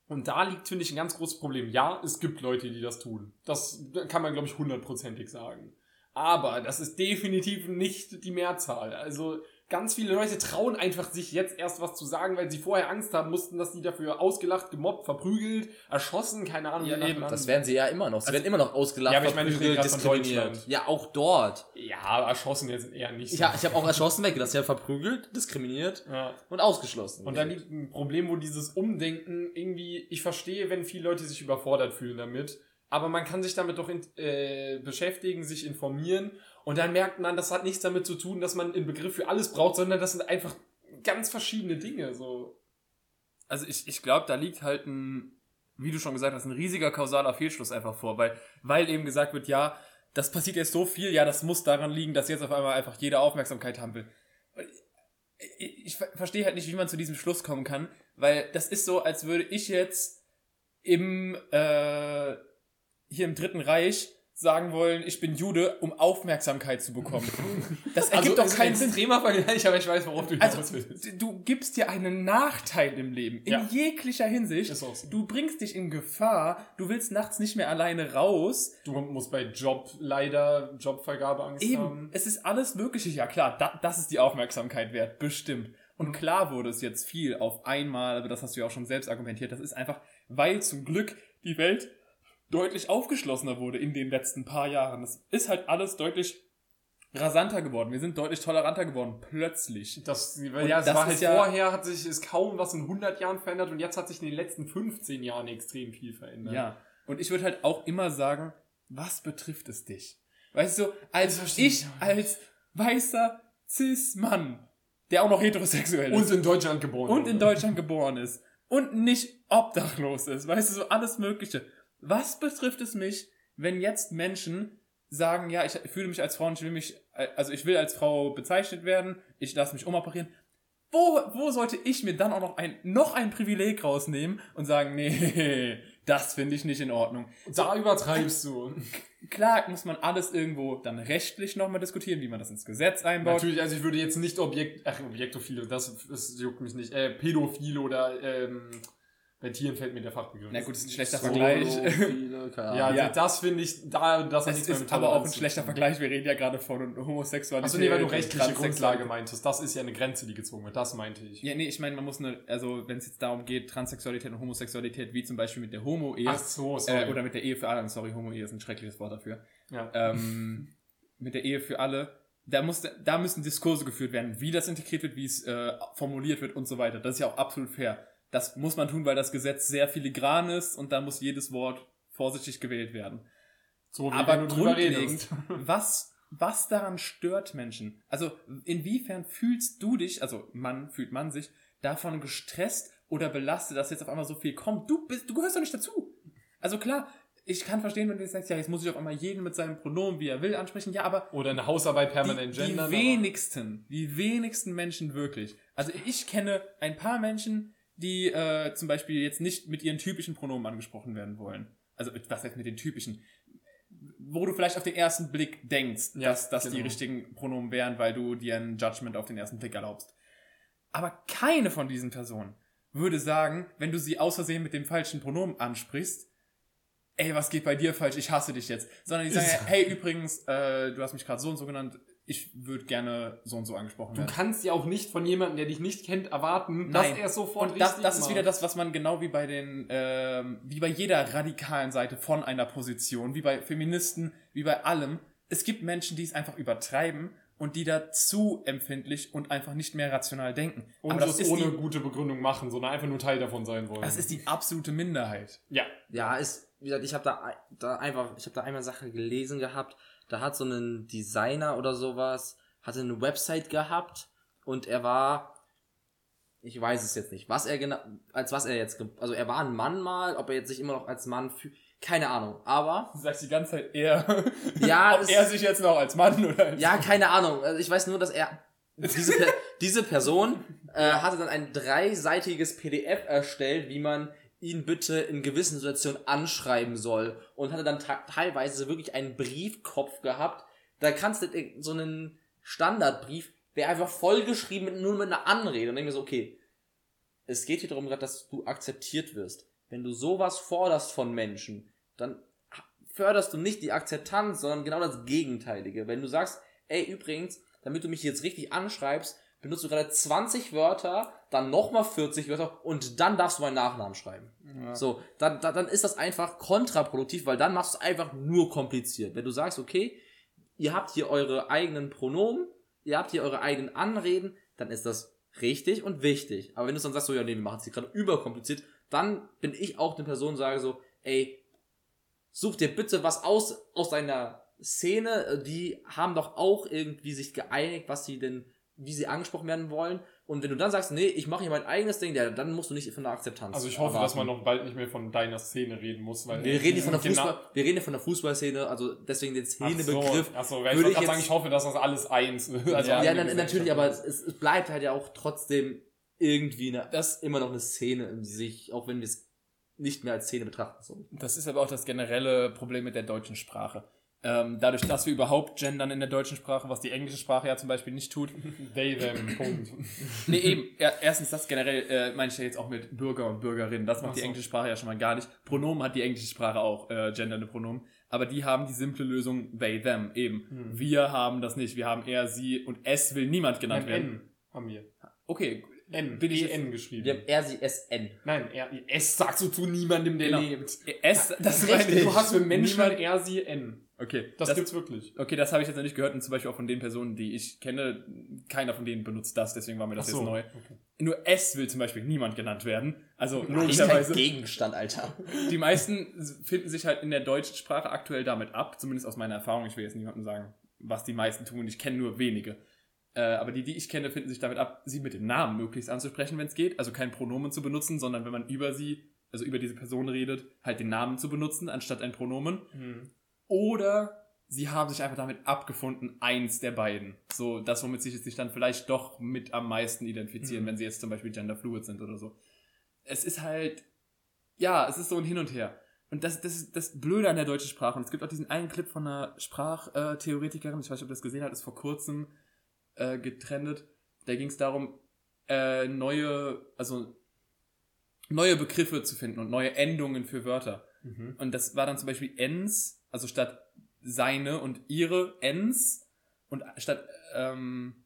Und da liegt, finde ich, ein ganz großes Problem. Ja, es gibt Leute, die das tun. Das kann man, glaube ich, hundertprozentig sagen. Aber das ist definitiv nicht die Mehrzahl. Also ganz viele Leute trauen einfach sich jetzt erst was zu sagen, weil sie vorher Angst haben mussten, dass sie dafür ausgelacht, gemobbt, verprügelt, erschossen, keine Ahnung. Ja, eben, das werden sie ja immer noch. Sie werden immer noch ausgelacht, Ja, aber ich meine, ich verprügelt, diskriminiert. Ja, auch dort. Ja, erschossen jetzt eher nicht. so. Ja, ich habe auch erschossen weggelassen. Ja, verprügelt, diskriminiert ja. und ausgeschlossen. Und da liegt ein Problem, wo dieses Umdenken irgendwie, ich verstehe, wenn viele Leute sich überfordert fühlen damit, aber man kann sich damit doch in, äh, beschäftigen, sich informieren und dann merkt man, das hat nichts damit zu tun, dass man einen Begriff für alles braucht, sondern das sind einfach ganz verschiedene Dinge, so. Also ich, ich glaube, da liegt halt ein, wie du schon gesagt hast, ein riesiger kausaler Fehlschluss einfach vor, weil, weil eben gesagt wird, ja, das passiert jetzt so viel, ja, das muss daran liegen, dass jetzt auf einmal einfach jede Aufmerksamkeit haben will. Ich, ich ver- verstehe halt nicht, wie man zu diesem Schluss kommen kann, weil das ist so, als würde ich jetzt im, äh, hier im Dritten Reich sagen wollen, ich bin Jude, um Aufmerksamkeit zu bekommen. Das ergibt doch ist keinen ein Sinn. extremer Vergleich, aber ich weiß, worauf du hinaus Also, willst. du gibst dir einen Nachteil im Leben, in Ja. jeglicher Hinsicht. So. Du bringst dich in Gefahr, du willst nachts nicht mehr alleine raus. Du musst bei Job leider Jobvergabe Angst Eben, haben. es ist alles Mögliche. Ja klar, da, das ist die Aufmerksamkeit wert, bestimmt. Und klar wurde es jetzt viel auf einmal, aber das hast du ja auch schon selbst argumentiert. Das ist einfach, weil zum Glück die Welt deutlich aufgeschlossener wurde in den letzten paar Jahren. Das ist halt alles deutlich rasanter geworden. Wir sind deutlich toleranter geworden, plötzlich. Das, Und ja, es das war halt ja- vorher, hat sich, ist kaum was in 100 Jahren verändert und jetzt hat sich in den letzten 15 Jahren extrem viel verändert. Ja. Und ich würde halt auch immer sagen, was betrifft es dich? Weißt du, als ich als weißer Cis-Mann, der auch noch heterosexuell ist Und in Deutschland geboren. und in. Deutschland geboren ist und nicht obdachlos ist, weißt du, so alles Mögliche. Was betrifft es mich, wenn jetzt Menschen sagen, ja, ich fühle mich als Frau und ich will mich, also ich will als Frau bezeichnet werden, ich lasse mich umoperieren. Wo, wo sollte ich mir dann auch noch ein, noch ein Privileg rausnehmen und sagen, nee, das finde ich nicht in Ordnung. Da übertreibst du. Klar muss man alles irgendwo dann rechtlich nochmal diskutieren, wie man das ins Gesetz einbaut. Natürlich, also ich würde jetzt nicht Objekt, ach, Objektophile, das, das juckt mich nicht, äh, Pädophile oder, ähm, bei Tieren fällt mir der Fachbegriff. Na gut, das ist ein schlechter Solo, Vergleich. viele. Ja, Ja. das finde ich, da, das Es mehr ist aber auch ein schlechter. Vergleich. Wir reden ja gerade von Homosexualität. Achso, nee, weil du rechtliche. Grundlage meintest. Das ist ja eine Grenze, die gezogen wird. Das meinte ich. Ja, nee, ich meine, man muss eine, also wenn es jetzt darum geht, Transsexualität und Homosexualität, wie zum Beispiel mit der Homo-Ehe, Ach so, sorry. äh, oder mit der Ehe für alle, sorry, Homo-Ehe ist ein schreckliches Wort dafür, ja. ähm, mit der Ehe für alle, da, muss, da müssen Diskurse geführt werden, wie das integriert wird, wie es äh, formuliert wird und so weiter. Das ist ja auch absolut fair. Das muss man tun, weil das Gesetz sehr filigran ist und da muss jedes Wort vorsichtig gewählt werden. so wie Aber grundlegend, was, was daran stört Menschen? Also, inwiefern fühlst du dich, also Mann, fühlt man sich, davon gestresst oder belastet, dass jetzt auf einmal so viel kommt? Du bist, du gehörst doch nicht dazu. Also klar, ich kann verstehen, wenn du jetzt sagst, ja, jetzt muss ich auf einmal jeden mit seinem Pronomen, wie er will, ansprechen. Ja, aber Oder eine Hausarbeit permanent die, die gendern. wenigsten, die wenigsten Menschen wirklich. Also ich kenne ein paar Menschen, die äh, zum Beispiel jetzt nicht mit ihren typischen Pronomen angesprochen werden wollen. Also was heißt mit den typischen? Wo du vielleicht auf den ersten Blick denkst, Ja, dass das die genau. richtigen Pronomen wären, weil du dir ein Judgment auf den ersten Blick erlaubst. Aber keine von diesen Personen würde sagen, wenn du sie aus Versehen mit dem falschen Pronomen ansprichst, ey, was geht bei dir falsch, ich hasse dich jetzt. Sondern die sagen, hey, übrigens, äh, du hast mich gerade so und so genannt, ich würde gerne so und so angesprochen Du werden. kannst ja auch nicht von jemandem, der dich nicht kennt, erwarten, dass Nein. er es sofort Und das, richtig das ist macht. wieder das, was man genau wie bei den, ähm, wie bei jeder radikalen Seite von einer Position, wie bei Feministen, wie bei allem. Es gibt Menschen, die es einfach übertreiben und die da zu empfindlich und einfach nicht mehr rational denken. Und Aber das das ist, ohne die, gute Begründung machen, sondern einfach nur Teil davon sein wollen. das ist die absolute Minderheit. ja. Ja, ist, wie gesagt, ich habe da, da einfach, ich habe da einmal Sache gelesen gehabt, da hat so ein Designer oder sowas, hatte eine Website gehabt und er war, ich weiß es jetzt nicht, was er genau, als was er jetzt, also er war ein Mann mal, ob er jetzt sich immer noch als Mann fühlt, keine Ahnung, aber, Du sagst die ganze Zeit er. Ja, Ob er sich jetzt noch als Mann oder als ja, keine Ahnung, also ich weiß nur, dass er, diese, diese Person äh, hatte dann ein dreiseitiges PDF erstellt, wie man ihn bitte in gewissen Situationen anschreiben soll und hatte dann teilweise wirklich einen Briefkopf gehabt. Da kannst du äh, so einen Standardbrief, der einfach vollgeschrieben mit, nur mit einer Anrede und denke mir so, okay, es geht hier darum, dass du akzeptiert wirst. Wenn du sowas forderst von Menschen, dann förderst du nicht die Akzeptanz, sondern genau das Gegenteilige. Wenn du sagst, ey, übrigens, damit du mich jetzt richtig anschreibst, benutzt du gerade 20 Wörter, dann nochmal 40 Wörter und dann darfst du meinen Nachnamen schreiben. So, dann, dann, dann ist das einfach kontraproduktiv, weil dann machst du es einfach nur kompliziert. Wenn du sagst, okay, ihr habt hier eure eigenen Pronomen, ihr habt hier eure eigenen Anreden, dann ist das richtig und wichtig. Aber wenn du dann sagst, so, ja, nee, wir machen es hier gerade überkompliziert, dann bin ich auch eine Person, sage so, ey, such dir bitte was aus, aus deiner Szene, äh, die haben doch auch irgendwie sich geeinigt, was sie denn, wie sie angesprochen werden wollen. Und wenn du dann sagst, nee, ich mache hier mein eigenes Ding, ja, dann musst du nicht von der Akzeptanz. Also ich hoffe, erwarten. dass man noch bald nicht mehr von deiner Szene reden muss, weil Wir reden hier von der Genau- Fußball, wir reden von der Fußballszene, also deswegen den Ach so, Szenebegriff. ach so, weil ich würde wollte ich gerade sagen, jetzt- ich hoffe, dass das alles eins ist. Also ja, Gesellschaft natürlich, aber es, es bleibt halt ja auch trotzdem irgendwie eine, Das- immer noch eine Szene in sich, auch wenn wir es nicht mehr als Szene betrachten sollen. Das ist aber auch das generelle Problem mit der deutschen Sprache. Ähm, dadurch, dass wir überhaupt gendern in der deutschen Sprache, was die englische Sprache ja zum Beispiel nicht tut. They, them, Punkt. Nee, eben. Ja, erstens das generell, äh, meine ich ja jetzt auch mit Bürger und Bürgerinnen. Das macht Ach die so. englische Sprache ja schon mal gar nicht. Pronomen hat die englische Sprache auch, äh, gendernde Pronomen. Aber die haben die simple Lösung they, them, eben. Hm. Wir haben das nicht. Wir haben er, sie und es will niemand genannt Nein, werden. N haben wir. Okay. N, Bin ich E N geschrieben. Wir haben R, sie, S, N. Nein, R, S sagst du zu niemandem, der Genau. lebt. Es, das Richtig, meine ich. du hast für Menschen Niemand- R, sie, N. Okay. Das, gibt's wirklich. Okay, das habe ich jetzt noch nicht gehört und zum Beispiel auch von den Personen, die ich kenne, keiner von denen benutzt das, deswegen war mir das so, jetzt neu. okay. Nur es will zum Beispiel niemand genannt werden. Also logischerweise. Gegenstand, Alter. Die meisten finden sich halt in der deutschen Sprache aktuell damit ab, zumindest aus meiner Erfahrung. Ich will jetzt niemandem sagen, was die meisten tun. Ich kenne nur wenige. Äh, aber die, die ich kenne, finden sich damit ab, sie mit dem Namen möglichst anzusprechen, wenn es geht. Also kein Pronomen zu benutzen, sondern wenn man über sie, also über diese Person redet, halt den Namen zu benutzen, anstatt ein Pronomen. Hm. Oder sie haben sich einfach damit abgefunden, eins der beiden. So, das, womit sie sich dann vielleicht doch mit am meisten identifizieren, Mhm. wenn sie jetzt zum Beispiel genderfluid sind oder so. Es ist halt, ja, es ist so ein Hin und Her. Und das, das ist das Blöde an der deutschen Sprache. Und es gibt auch diesen einen Clip von einer Sprachtheoretikerin, ich weiß nicht, ob ihr das gesehen habt, ist vor kurzem äh, getrennt. Da ging es darum, äh, neue, also neue Begriffe zu finden und neue Endungen für Wörter. Mhm. Und das war dann zum Beispiel ens, also statt seine und ihre ens und statt, ähm,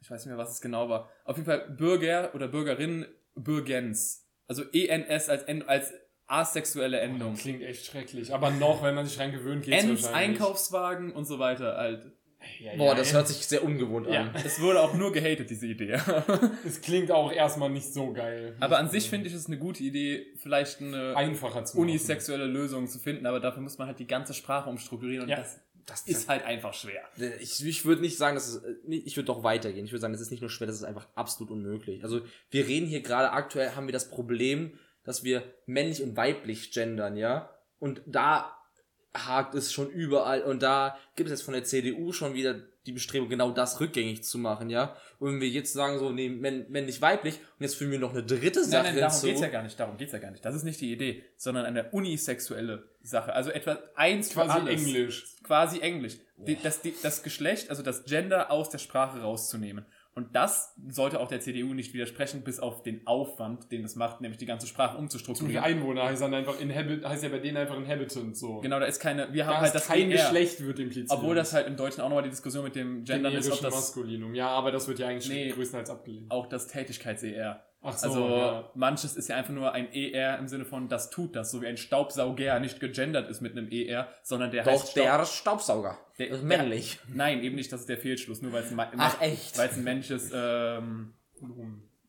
ich weiß nicht mehr, was es genau war. Auf jeden Fall Bürger oder Bürgerin, Bürgens. Also ENS als, End, als asexuelle Endung. Klingt echt schrecklich. Aber noch, wenn man sich dran gewöhnt, geht's Ens, wahrscheinlich. Einkaufswagen und so weiter halt. Ja, Boah, ja, das ja. hört sich sehr ungewohnt Ja. an. Es wurde auch nur gehatet, diese Idee. Es klingt auch erstmal nicht so geil. Aber an sich finde ich es eine gute Idee, vielleicht eine einfacher zu machen. unisexuelle Lösung zu finden, aber dafür muss man halt die ganze Sprache umstrukturieren und Ja. das Das ist halt einfach schwer. Ich, ich würde nicht sagen, dass es, ich würde doch weitergehen. Ich würde sagen, es ist nicht nur schwer, das ist einfach absolut unmöglich. Also wir reden hier gerade aktuell, haben wir das Problem, dass wir männlich und weiblich gendern, ja? Und da hakt es schon überall und da gibt es jetzt von der CDU schon wieder die Bestrebung, genau das rückgängig zu machen, ja? Und wenn wir jetzt sagen so, nee, männ, männlich, weiblich und jetzt führen wir noch eine dritte Sache Nein, nein, darum hinzu. geht's ja gar nicht. Darum geht's ja gar nicht. Das ist nicht die Idee, sondern eine unisexuelle Sache. Also etwa eins für Quasi alles. Englisch. Quasi Englisch. Die, das, das Geschlecht, also das Gender aus der Sprache rauszunehmen. Und das sollte auch der CDU nicht widersprechen, bis auf den Aufwand, den es macht, nämlich die ganze Sprache umzustrukturieren. Einwohner heißt dann einfach Inhabit, heißt ja bei denen einfach Inhabitant, so. Genau, da ist keine, wir haben Da halt ist das kein ER. Geschlecht wird impliziert. Obwohl das halt im Deutschen auch nochmal die Diskussion mit dem Gendern ist, ob das Maskulinum. Ja, aber das wird ja eigentlich Nee. größtenteils abgelehnt. auch das Tätigkeits-ER. Ach so, Also ja. manches ist ja einfach nur ein ER im Sinne von das tut das, so wie ein Staubsauger nicht gegendert ist mit einem ER, sondern der heißt Doch, Staub- der Staubsauger. Der- ist männlich. Nein, eben nicht, das ist der Fehlschluss, nur weil es ein, Ach, echt? weil es ein männliches, ähm,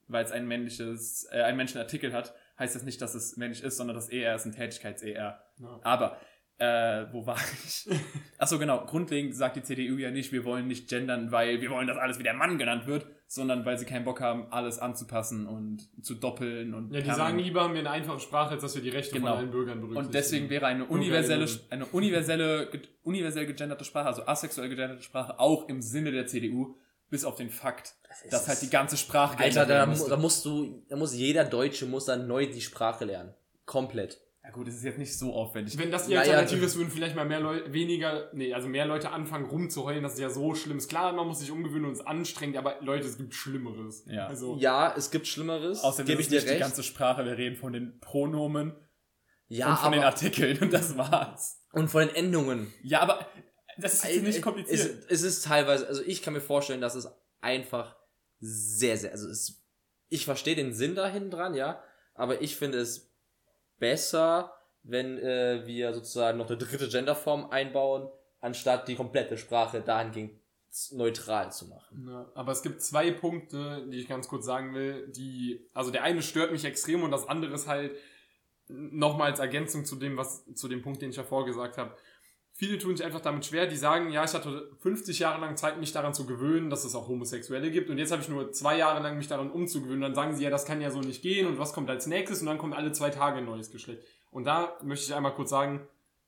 weil es ein männliches, äh, einen männlichen Artikel hat, heißt das nicht, dass es männlich ist, sondern das ER ist ein Tätigkeits-ER. Ja. Aber, äh, wo war ich? Achso, genau. Grundlegend sagt die CDU ja nicht, wir wollen nicht gendern, weil wir wollen, dass alles wie der Mann genannt wird, sondern weil sie keinen Bock haben, alles anzupassen und zu doppeln und Ja, die permanent- sagen lieber, haben wir eine einfache Sprache, als dass wir die Rechte Genau. von allen Bürgern berücksichtigen. Und deswegen wäre eine universelle, eine universelle, universell gegenderte Sprache, also asexuell gegenderte Sprache, auch im Sinne der CDU, bis auf den Fakt, ist dass halt die ganze Sprache Alter, geändert da, da musst du, da muss jeder Deutsche muss dann neu die Sprache lernen. Komplett. Ja gut, es ist jetzt nicht so aufwendig. Wenn das die Naja, Alternative ist, würden vielleicht mal mehr Leute, weniger, nee, also mehr Leute anfangen rumzuheulen, das ist ja so schlimm. Ist klar, man muss sich umgewöhnen und es anstrengend, aber Leute, es gibt Schlimmeres. Ja. Also, Ja, es gibt Schlimmeres. Außerdem gebe ich dir nicht die recht. ganze Sprache, wir reden von den Pronomen ja, und von den aber, Artikeln und das war's. und von den Endungen. Ja, aber das ist nicht kompliziert. Es, es ist teilweise, also ich kann mir vorstellen, dass es einfach sehr, sehr, also es, ich verstehe den Sinn dahin dran, ja, aber ich finde es besser, wenn äh, wir sozusagen noch eine dritte Genderform einbauen, anstatt die komplette Sprache dahingehend neutral zu machen. Ja, aber es gibt zwei Punkte, die ich ganz kurz sagen will, die, also der eine stört mich extrem und das andere ist halt nochmal als Ergänzung zu dem, was, zu dem Punkt, den ich ja vorgesagt habe. Viele tun sich einfach damit schwer, die sagen, ja, ich hatte 50 Jahre lang Zeit, mich daran zu gewöhnen, dass es auch Homosexuelle gibt und jetzt habe ich nur zwei Jahre lang mich daran umzugewöhnen. Dann sagen sie, ja, das kann ja so nicht gehen und was kommt als nächstes und dann kommt alle zwei Tage ein neues Geschlecht. Und da möchte ich einmal kurz sagen,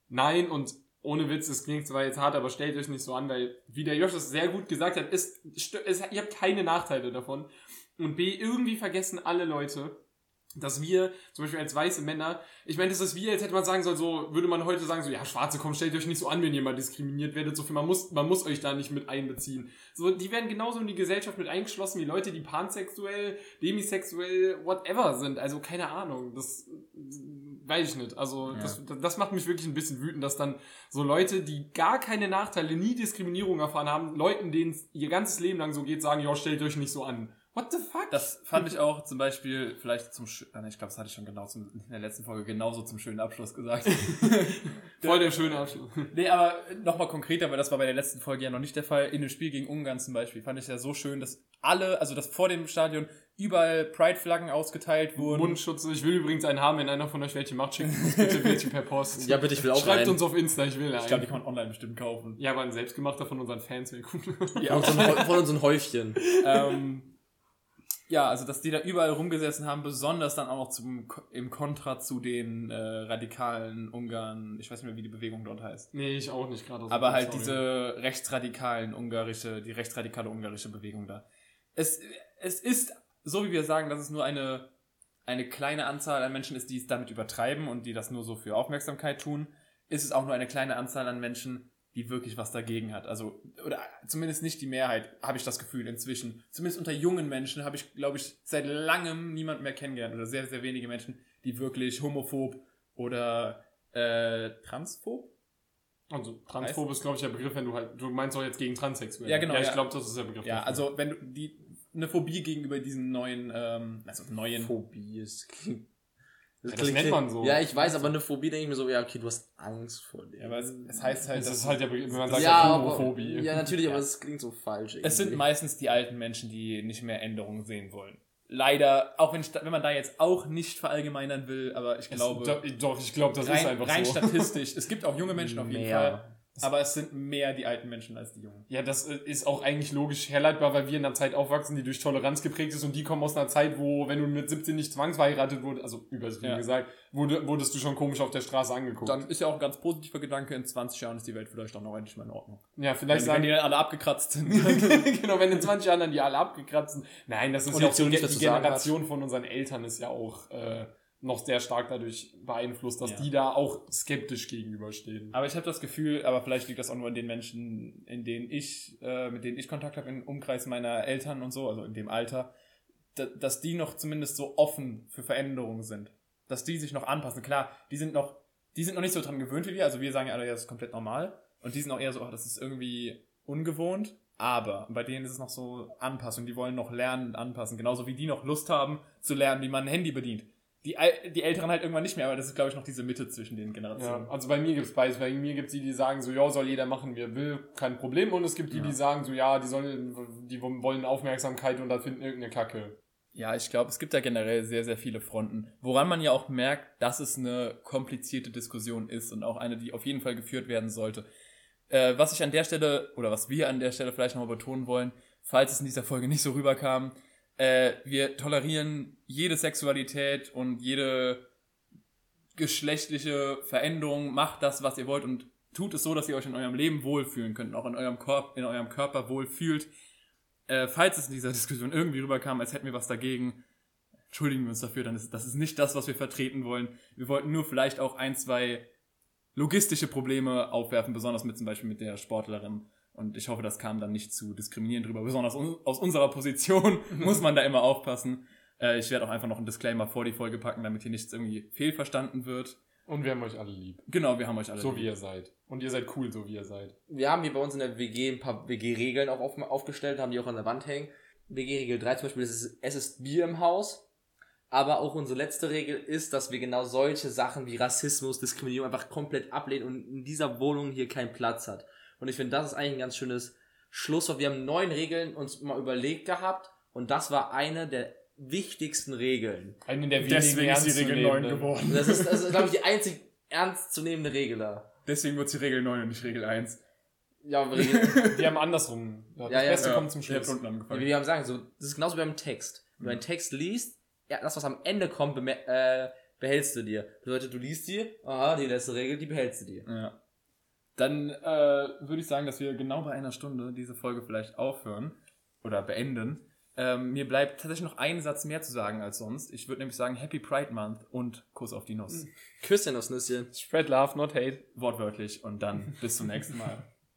nein und ohne Witz, es klingt zwar jetzt hart, aber stellt euch nicht so an, weil, wie der Josh es sehr gut gesagt hat, es, es, ihr habt keine Nachteile davon. Und B, irgendwie vergessen alle Leute, dass wir, zum Beispiel als weiße Männer, ich meine, das ist wie, als hätte man sagen sollen, so, würde man heute sagen, so, ja, Schwarze, komm, stellt euch nicht so an, wenn ihr mal diskriminiert werdet, so viel, man muss, man muss euch da nicht mit einbeziehen. So, die werden genauso in die Gesellschaft mit eingeschlossen wie Leute, die pansexuell, demisexuell, whatever sind. Also, keine Ahnung, das, weiß ich nicht. Also, Ja. das, das macht mich wirklich ein bisschen wütend, dass dann so Leute, die gar keine Nachteile, nie Diskriminierung erfahren haben, Leuten, denen es ihr ganzes Leben lang so geht, sagen, ja, stellt euch nicht so an. What the fuck? Das fand ich auch zum Beispiel vielleicht zum, Sch- ah, ich glaube, das hatte ich schon genau zum, in der letzten Folge genauso zum schönen Abschluss gesagt. Voll der schöne Abschluss. Nee, aber nochmal konkreter, weil das war bei der letzten Folge ja noch nicht der Fall. In dem Spiel gegen Ungarn zum Beispiel fand ich ja so schön, dass alle, also dass vor dem Stadion überall Pride-Flaggen ausgeteilt wurden. Mundschutz. Ich will übrigens einen haben, wenn einer von euch welche macht, schickt uns bitte welche per Post. Ja, bitte, ich will auch Schreibt einen. uns auf Insta, ich will einen. Ich glaube, die kann man online bestimmt kaufen. ja, aber ein selbstgemachter von unseren Fans wäre cool. Von unseren, Häu- von unseren Häufchen. ähm, ja, also dass die da überall rumgesessen haben, besonders dann auch noch zum, im Kontra zu den äh, radikalen Ungarn, ich weiß nicht mehr, wie die Bewegung dort heißt. nee, ich auch nicht gerade. Aber halt sorry. diese rechtsradikalen ungarische, die rechtsradikale ungarische Bewegung da. Es, es ist, so wie wir sagen, dass es nur eine, eine kleine Anzahl an Menschen ist, die es damit übertreiben und die das nur so für Aufmerksamkeit tun, ist es auch nur eine kleine Anzahl an Menschen, die wirklich was dagegen hat. Also, oder zumindest nicht die Mehrheit, habe ich das Gefühl inzwischen. Zumindest unter jungen Menschen habe ich, glaube ich, seit langem niemand mehr kennengelernt oder sehr, sehr wenige Menschen, die wirklich homophob oder äh, transphob Also, transphob ist, glaube ich, der Begriff, wenn du halt, du meinst auch jetzt gegen Transsexuelle. Ja, genau, Ja, ich ja. glaube, das ist der Begriff. Ja, dafür. also wenn du die eine Phobie gegenüber diesen neuen, ähm, also neuen. Phobie ist. klingt- Ja, das nennt man so. Ja, ich weiß, aber eine Phobie denke ich mir so, ja, okay, du hast Angst vor dem. Ja, aber es, es heißt halt, Das ist halt Begriff, wenn man sagt, ja, ja, Homophobie. ja, natürlich, Ja. aber es klingt so falsch. es sind irgendwie. meistens die alten Menschen, die nicht mehr Änderungen sehen wollen. Leider, auch wenn, wenn man da jetzt auch nicht verallgemeinern will, aber ich Es- glaube, doch, doch, ich glaube, das ist rein, einfach rein so. statistisch, es gibt auch junge Menschen auf jeden Mehr. Fall, aber es sind mehr die alten Menschen als die jungen. Ja, das äh, ist auch eigentlich logisch herleitbar, weil wir in einer Zeit aufwachsen, die durch Toleranz geprägt ist und die kommen aus einer Zeit, wo, wenn du mit 17 nicht zwangsverheiratet wurdest, also übertrieben Ja. gesagt, wurde, wurdest du schon komisch auf der Straße angeguckt. Dann ist ja auch ein ganz positiver Gedanke, in 20 Jahren ist die Welt vielleicht auch noch endlich mal in Ordnung. ja, Wenn, vielleicht wenn sagen die dann alle abgekratzt sind. genau, wenn in 20 Jahren dann die alle abgekratzt sind. Nein, das ist Und ja die auch so, die sagen Generation von unseren Eltern ist ja auch, äh, noch sehr stark dadurch beeinflusst, dass Ja. die da auch skeptisch gegenüberstehen. Aber ich habe das Gefühl, aber vielleicht liegt das auch nur in den Menschen, in denen ich, äh, mit denen ich Kontakt habe, im Umkreis meiner Eltern und so, also in dem Alter, da, dass die noch zumindest so offen für Veränderungen sind. Dass die sich noch anpassen. Klar, die sind noch, die sind noch nicht so dran gewöhnt wie wir. Also wir sagen ja alle, ja, das ist komplett normal. Und die sind auch eher so, ach, das ist irgendwie ungewohnt. Aber bei denen ist es noch so Anpassung. Die wollen noch lernen und anpassen. Genauso wie die noch Lust haben zu lernen, wie man ein Handy bedient. Die, die Älteren halt irgendwann nicht mehr, aber das ist, glaube ich, noch diese Mitte zwischen den Generationen. Ja, also bei mir gibt's beides. Bei mir gibt's die, die sagen so, ja, soll jeder machen, wie er will, kein Problem. Und es gibt die, die sagen so, ja, die sollen, die wollen Aufmerksamkeit und da finden irgendeine Kacke. Ja, ich glaube, es gibt da generell sehr, sehr viele Fronten, woran man ja auch merkt, dass es eine komplizierte Diskussion ist und auch eine, die auf jeden Fall geführt werden sollte. Äh, was ich an der Stelle, oder was wir an der Stelle vielleicht nochmal betonen wollen, falls es in dieser Folge nicht so rüberkam, äh, wir tolerieren jede Sexualität und jede geschlechtliche Veränderung, macht das, was ihr wollt und tut es so, dass ihr euch in eurem Leben wohlfühlen könnt auch in eurem, Korb, in eurem Körper wohlfühlt. Äh, falls es in dieser Diskussion irgendwie rüberkam, als hätten wir was dagegen, entschuldigen wir uns dafür, dann ist das ist nicht das, was wir vertreten wollen. Wir wollten nur vielleicht auch ein, zwei logistische Probleme aufwerfen, besonders mit zum Beispiel mit der Sportlerin. Und ich hoffe, das kam dann nicht zu diskriminierend drüber. Besonders un aus unserer Position muss man da immer aufpassen. Äh, ich werde auch einfach noch einen Disclaimer vor die Folge packen, damit hier nichts irgendwie fehlverstanden wird. Und wir haben euch alle lieb. Genau, wir haben euch alle. So lieb. wie ihr seid. Und ihr seid cool, so wie ihr seid. Wir haben hier bei uns in der WG ein paar WG-Regeln auch auf, aufgestellt, haben die auch an der Wand hängen. WG-Regel 3 zum Beispiel, das ist, es ist Bier im Haus. Aber auch unsere letzte Regel ist, dass wir genau solche Sachen wie Rassismus, Diskriminierung einfach komplett ablehnen und in dieser Wohnung hier keinen Platz hat. Und ich finde, das ist eigentlich ein ganz schönes Schlusswort. Wir haben neun Regeln uns mal überlegt gehabt und das war eine der wichtigsten Regeln. Eine der wenigen Deswegen ist die Regel 9 ernstzunehmenden. geworden. Das ist, das ist glaube ich, die einzig ernstzunehmende Regel da. Deswegen wird sie Regel 9 und nicht Regel 1. Ja, aber Regel, Wir haben andersrum. Das Ja, ja, Beste ja. kommt zum Schluss. unten angefangen. wie wir haben sagen, so, das ist genauso wie beim Text. Wenn du einen Text liest, ja, das, was am Ende kommt, äh, behältst du dir. Bedeutet, du liest die, aha, die letzte Regel, die behältst du dir. Ja. Dann äh, würde ich sagen, dass wir genau bei einer Stunde diese Folge vielleicht aufhören oder beenden. Ähm, mir bleibt tatsächlich noch ein Satz mehr zu sagen als sonst. Ich würde nämlich sagen Happy Pride Month und Kuss auf die Nuss. Küsschen aufs Nüsschen. Spread love, not hate. Wortwörtlich und dann bis zum nächsten Mal.